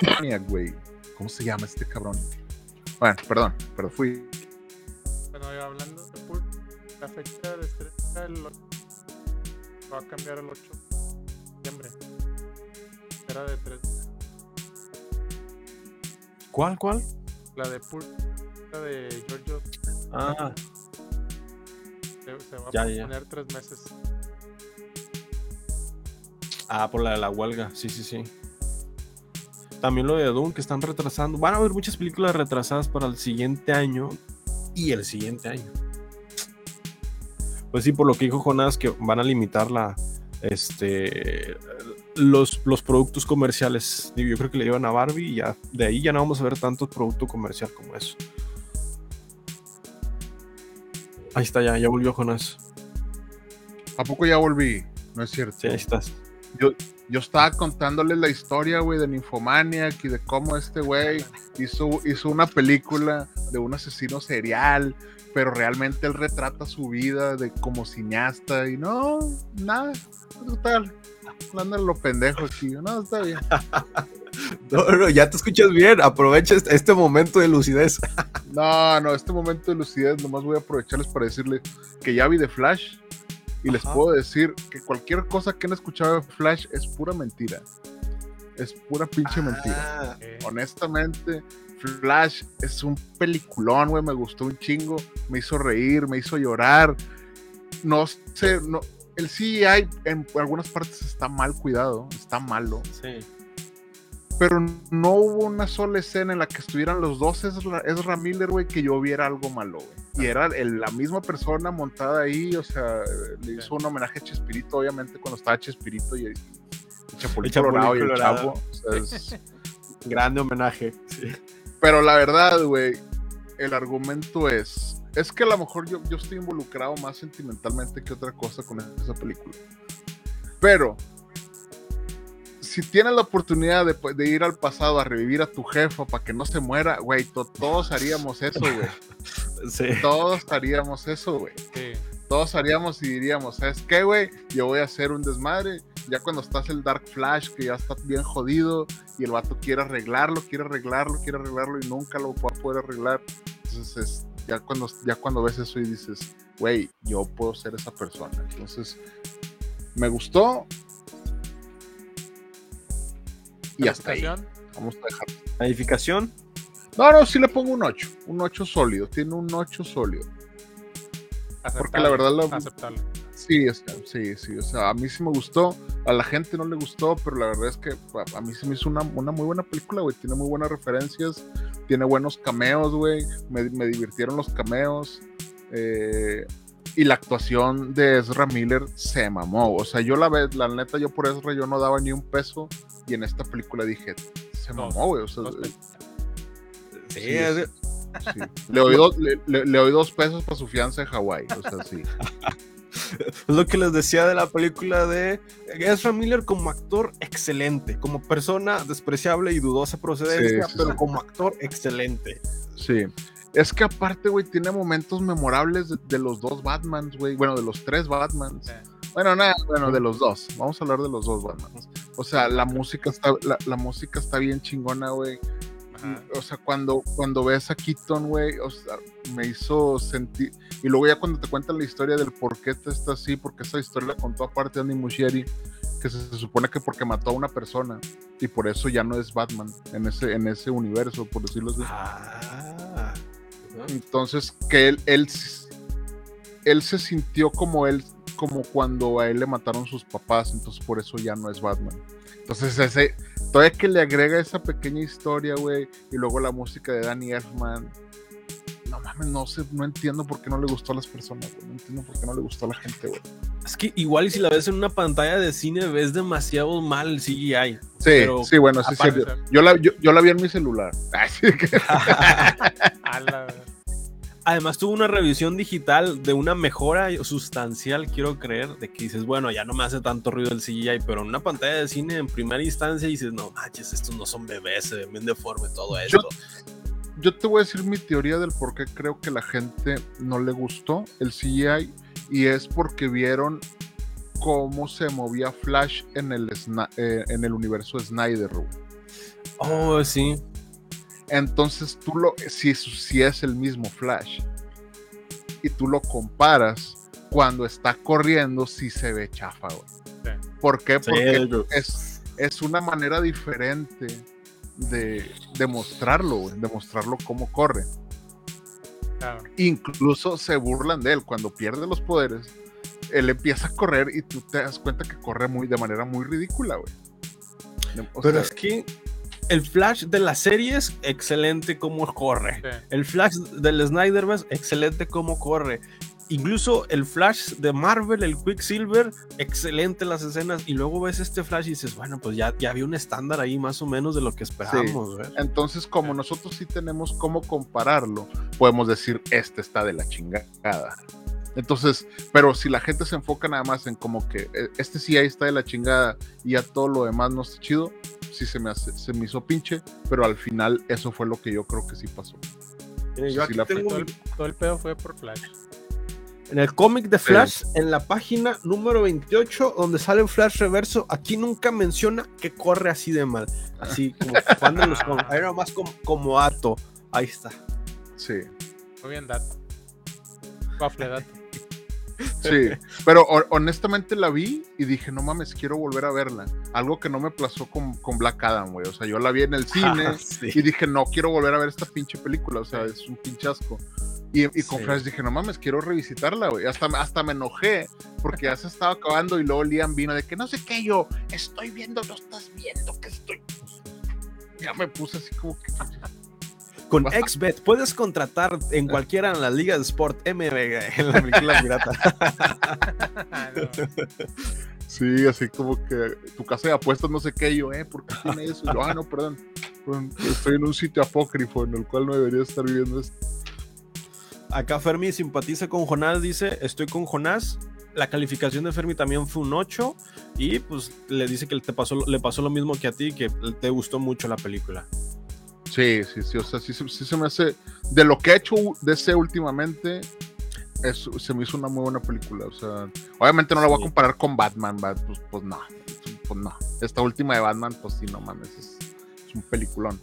Maniac, güey cómo se llama este cabrón bueno perdón pero fui Bueno, hablando de Pulp, la fecha de estreno el ocho- va a cambiar el 8 de septiembre. Era de 3. ¿Cuál, cuál? La de Pulp, la de Giorgio, Ah, se, se va Ya, a ya. poner 3 meses. ah, por la de la huelga, sí, sí, sí. También lo de Doom que están retrasando. Van a haber muchas películas retrasadas para el siguiente año y el siguiente año. Pues sí, por lo que dijo Jonás, que van a limitar la, este, los, los productos comerciales. Yo creo que le llevan a Barbie y ya de ahí ya no vamos a ver tanto producto comercial como eso. Ahí está, ya, ya volvió Jonás. a poco ya volví no es cierto Sí, ahí estás. Yo estaba contándoles la historia güey de Nymphomaniac y de cómo este güey hizo, hizo una película de un asesino serial pero realmente él retrata su vida de como cineasta y no nada total anda lo pendejo aquí no está bien [laughs] No, no, ya te escuchas bien. Aprovecha este, este momento de lucidez. [laughs] No, no, este momento de lucidez nomás voy a aprovecharles para decirles que ya vi de Flash y les puedo decir que cualquier cosa que han escuchado de Flash es pura mentira. Es pura pinche mentira. Ah, Eh, Honestamente, Flash es un peliculón, güey, me gustó un chingo, me hizo reír, me hizo llorar. No sé, no, el CGI en algunas partes está mal cuidado, está malo sí. Pero no hubo una sola escena en la que estuvieran los dos Ezra, Ezra Miller, güey, que yo viera algo malo, güey. Y era el- la misma persona montada ahí, o sea, le hizo un homenaje a Chespirito, obviamente, cuando estaba Chespirito y, Chapulín El Chapulín Colorado y el. Chavo. o sea, [laughs] es- Grande homenaje. Sí. pero la verdad, güey, el argumento es, es que a lo mejor yo, yo estoy involucrado más sentimentalmente que otra cosa con esa película. Pero si tienes la oportunidad de, de ir al pasado a revivir a tu jefa para que no se muera, güey, to- todos haríamos eso, güey. [laughs] Sí. Todos haríamos eso, güey. Sí. Todos haríamos y diríamos, ¿sabes qué, güey? Yo voy a hacer un desmadre. Ya cuando estás el Dark Flash, que ya está bien jodido, y el vato quiere arreglarlo, quiere arreglarlo, quiere arreglarlo, y nunca lo va a poder arreglar. Entonces, es- ya, cuando, ya cuando ves eso y dices, güey, yo puedo ser esa persona. Entonces, me gustó. Y hasta ahí. Vamos a dejar. Calificación. No, no, sí le pongo un 8. Un 8 sólido. Tiene un 8 sólido. Porque la aceptable, verdad lo- aceptable. Sí, o sea, sí, sí. O sea, a mí sí me gustó. A la gente no le gustó, pero la verdad es que a, a mí se me hizo una, una muy buena película, güey. Tiene muy buenas referencias. Tiene buenos cameos, güey. Me, me divirtieron los cameos. eh, y la actuación de Ezra Miller se mamó. O sea, yo la vez, la neta, yo por Ezra yo no daba ni un peso. Y en esta película dije, se Dos, mamó, güey. O sea, dos eh. Sí, Sí, es- sí. Le, doy dos, le, le- le doy dos pesos para su fianza en Hawái. O sea, sí. Es [laughs] lo que les decía de la película de Ezra Miller como actor excelente, como persona despreciable y dudosa procedencia, Sí, sí, pero sí. como actor excelente. Sí. Es que aparte, güey, tiene momentos memorables de, de los dos Batmans, güey. Bueno, de los tres Batmans. Bueno, nada, bueno, de los dos. Vamos a hablar de los dos Batmans. O sea, la música está, la, la música está bien chingona, güey. O sea, cuando, cuando ves a Keaton, güey, o sea, me hizo sentir. Y luego ya cuando te cuentan la historia del por qué te está así, porque esa historia la contó aparte Andy Muschietti, que se, se supone que porque mató a una persona y por eso ya no es Batman en ese, en ese universo, por decirlo así. Ah. Entonces, que él, él, él se sintió como él, como cuando a él le mataron sus papás, entonces por eso ya no es Batman. Entonces, ese, todavía que le agrega esa pequeña historia, güey, y luego la música de Danny Elfman. No mames, no sé, no entiendo por qué no le gustó a las personas, güey. No entiendo por qué no le gustó a la gente, güey. Es que igual y si la ves en una pantalla de cine ves demasiado mal el CGI. Sí, Pero sí, bueno, sí, sí. Yo la, yo, yo la vi en mi celular. Así [laughs] que, [laughs] A la- Además tuvo una revisión digital de una mejora sustancial, quiero creer, de que dices, bueno, ya no me hace tanto ruido el CGI, pero en una pantalla de cine en primera instancia dices, no manches, estos no son bebés, se ven bien deforme todo esto. yo te voy a decir mi teoría del por qué creo que la gente no le gustó el CGI y es porque vieron cómo se movía Flash en el, eh, en el universo Snyder. Oh, sí. Entonces tú lo, si, si es el mismo Flash y tú lo comparas cuando está corriendo, sí se ve chafa, güey. Sí. ¿Por qué? Sí, Porque es, es una manera diferente de, de mostrarlo, güey, de mostrarlo cómo corre. claro. incluso se burlan de él cuando pierde los poderes. Él empieza a correr y tú te das cuenta que corre muy de manera muy ridícula, güey. O Pero sea, es que el Flash de las series, excelente como corre. Sí. El Flash del Snyderverse, excelente como corre. Incluso el Flash de Marvel, el Quicksilver, excelente las escenas. Y luego ves este Flash y dices, bueno, pues ya, ya había un estándar ahí más o menos de lo que esperábamos. entonces, como nosotros sí tenemos cómo compararlo, podemos decir, este está de la chingada. Entonces, pero si la gente se enfoca nada más en como que eh, este sí ahí está de la chingada y ya todo lo demás no está chido, sí se me, hace- se me hizo pinche, pero al final eso fue lo que yo creo que sí pasó. Mire, Sí, yo sí aquí la tengo Todo el, todo el pedo fue por Flash. En el cómic de Flash, en la página número 28, donde sale Flash reverso, aquí nunca menciona que corre así de mal. Así como [laughs] fan de los cómics. Ahí nomás como, como Ato. Ahí está. Sí. Muy bien, dato. Bafle dato. Sí, pero ho- honestamente la vi y dije, no mames, quiero volver a verla. Algo que no me plazó con, con Black Adam, güey. O sea, yo la vi en el [laughs] cine Ah, sí. y dije, no, quiero volver a ver esta pinche película. O sea, es un pinchasco. Y, y con Sí. Flash dije, no mames, quiero revisitarla, güey. Hasta, hasta me enojé porque ya se estaba acabando y luego Liam vino de que no sé qué yo, estoy viendo, no estás viendo que estoy. Ya me puse así como que. Con [laughs] XBet puedes contratar en cualquiera de las ligas de Sport MB en la película pirata. [laughs] No. Sí, así como que tu casa de apuestas, no sé qué, yo, eh, ¿por qué tiene eso? Yo, ah, no, perdón. perdón, Estoy en un sitio apócrifo en el cual no debería estar viviendo esto. Acá Fermi simpatiza con Jonás, dice, estoy con Jonás. la calificación de Fermi también fue un 8 y pues le dice que te pasó, le pasó lo mismo que a ti, que te gustó mucho la película. Sí, sí, sí, o sea, sí, sí se me hace, de lo que ha hecho DC últimamente, es, se me hizo una muy buena película, o sea, obviamente no la voy a comparar con Batman, pues, pues no, pues no, esta última de Batman, pues sí, no mames, es, es un peliculón,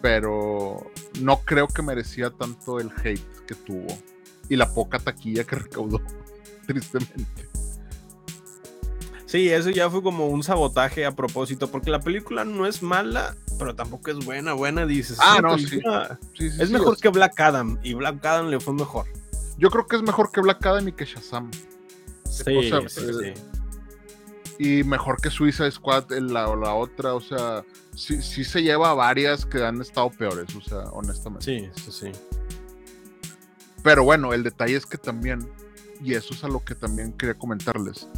pero no creo que merecía tanto el hate que tuvo y la poca taquilla que [laughs] recaudó, tristemente. Sí, eso ya fue como un sabotaje a propósito, porque la película no es mala, pero tampoco es buena, buena, dices. Ah, no, sí. es mejor que Black Adam, y Black Adam le fue mejor. Yo creo que es mejor que Black Adam y que Shazam. Sí, sí, eh, Y mejor que Suiza Squad, la, la otra, o sea, sí, sí se lleva varias que han estado peores, o sea, honestamente. Sí, sí, sí. Pero bueno, el detalle es que también, y eso es a lo que también quería comentarles,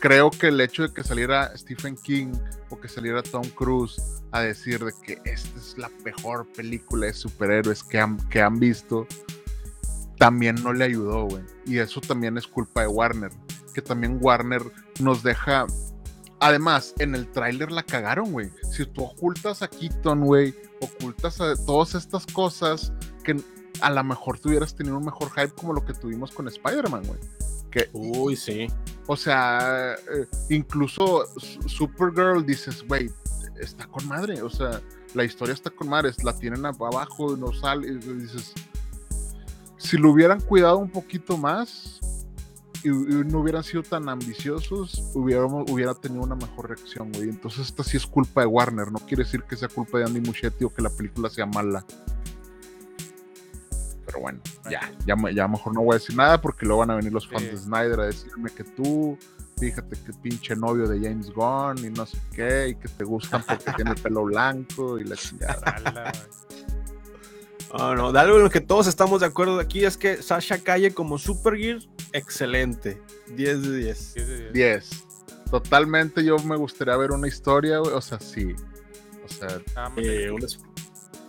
creo que el hecho de que saliera Stephen King o que saliera Tom Cruise a decir de que esta es la mejor película de superhéroes que han, que han visto, también no le ayudó, güey. Y eso también es culpa de Warner, que también Warner nos deja... Además, en el tráiler la cagaron, güey. Si tú ocultas a Keaton, güey, ocultas a todas estas cosas que a lo mejor tuvieras tenido un mejor hype como lo que tuvimos con Spider-Man, güey. Que, Uy, sí. O sea, eh, incluso Supergirl dices, güey, está con madre. O sea, la historia está con madre. La tienen abajo, no sale. Y dices, si lo hubieran cuidado un poquito más y, no hubieran sido tan ambiciosos, hubiéramos, hubiera tenido una mejor reacción, güey. Entonces, esta sí es culpa de Warner. No quiere decir que sea culpa de Andy Muschietti o que la película sea mala pero bueno, ya, ya, ya mejor no voy a decir nada porque luego van a venir los fans de Snyder a decirme que tú, fíjate que pinche novio de James Gunn y no sé qué, y que te gustan porque [laughs] tiene el pelo blanco y la chingada. Oh, no, de algo en lo que todos estamos de acuerdo aquí es que Sasha Calle como Supergear, excelente. 10 de 10. 10 Totalmente yo me gustaría ver una historia, o sea, sí. O sea, ah, eh,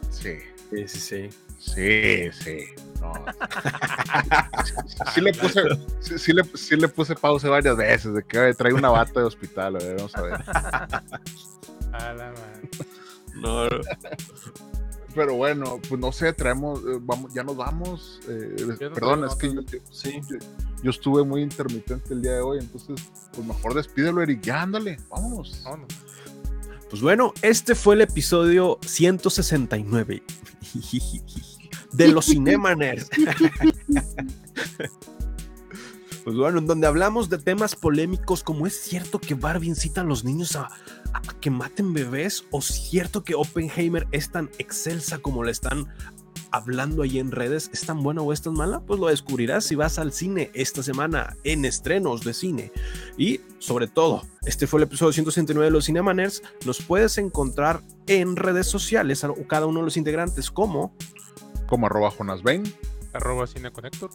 sí. Sí, sí, sí. Sí, sí. sí, le puse, sí, le, sí, le, puse pausa varias veces de que trae una bata de hospital, a ver, vamos a ver. [laughs] no. Pero bueno, pues no sé, traemos, eh, vamos, ya nos vamos. Eh, perdón, es que yo, sí. yo, estuve muy intermitente el día de hoy, entonces, pues mejor despídelo, Eric. Ya, ándale, vámonos. vámonos. Pues bueno, este fue el episodio 169 [laughs] de los Cinemaners. [laughs] Pues bueno, en donde hablamos de temas polémicos como es cierto que Barbie incita a los niños a, a, que maten bebés o cierto que Oppenheimer es tan excelsa como le están hablando ahí en redes, ¿es tan buena o es tan mala? Pues lo descubrirás si vas al cine esta semana en estrenos de cine. Y sobre todo, este fue el episodio 169 de los Cinemaners. Nos puedes encontrar en redes sociales, cada uno de los integrantes, como... Como arroba Jonas Bain. Arroba Cineconector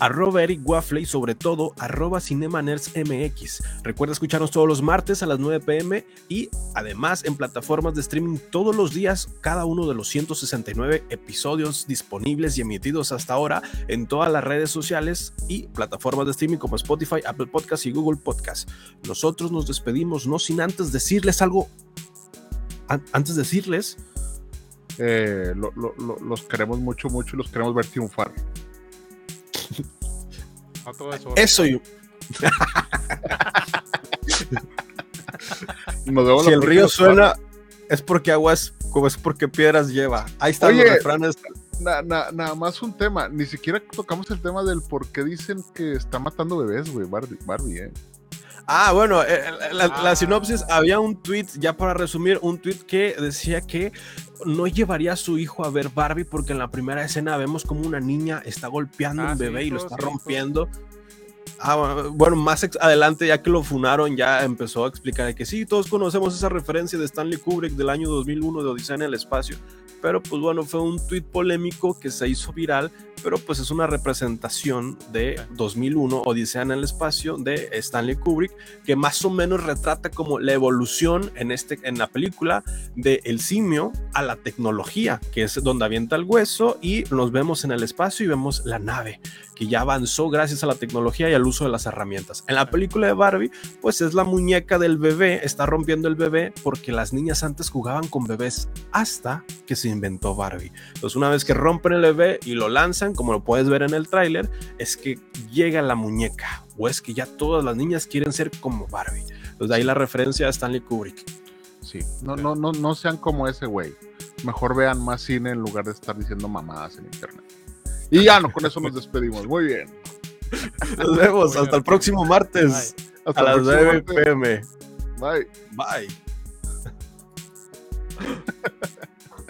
arroba Eric Waffle y sobre todo arroba MX. Recuerda escucharnos todos los martes a las 9 pm y además en plataformas de streaming todos los días, cada uno de los 169 episodios disponibles y emitidos hasta ahora en todas las redes sociales y plataformas de streaming como Spotify, Apple Podcast y Google Podcast. Nosotros nos despedimos no sin antes decirles algo. antes de decirles... Eh, los queremos mucho, mucho y los queremos ver triunfar eso. yo. [laughs] si el río suena, es porque aguas, como es porque piedras lleva. Ahí están los refranes. nada más un tema, ni siquiera tocamos el tema del por qué dicen que está matando bebés, güey, Barbie, Barbie, eh. Ah, bueno, eh, eh, la, la, sinopsis, había un tweet, ya para resumir, un tweet que decía que no llevaría a su hijo a ver Barbie porque en la primera escena vemos como una niña está golpeando a un ah, bebé y lo está rompiendo. Ah, bueno, más adelante, ya que lo funaron, ya empezó a explicar que sí, todos conocemos esa referencia de Stanley Kubrick del año 2001 de Odisea en el espacio, pero pues bueno, fue un tweet polémico que se hizo viral, pero pues es una representación de 2001, Odisea en el espacio, de Stanley Kubrick, que más o menos retrata como la evolución en, este, en la película de el simio a la tecnología, que es donde avienta el hueso y nos vemos en el espacio y vemos la nave que ya avanzó gracias a la tecnología y al uso de las herramientas. En la película de Barbie, pues es la muñeca del bebé, está rompiendo el bebé porque las niñas antes jugaban con bebés hasta que se inventó Barbie. Entonces una vez que rompen el bebé y lo lanzan, como lo puedes ver en el tráiler, es que llega la muñeca o es que ya todas las niñas quieren ser como Barbie. Entonces de ahí la referencia a Stanley Kubrick. Sí, no, no, no, no sean como ese güey. Mejor vean más cine en lugar de estar diciendo mamadas en internet. Y ya no, con eso nos despedimos. Muy bien. [laughs] Nos vemos hasta el próximo martes Hasta a las el próximo 9 martes. pm. Bye. Bye. [laughs]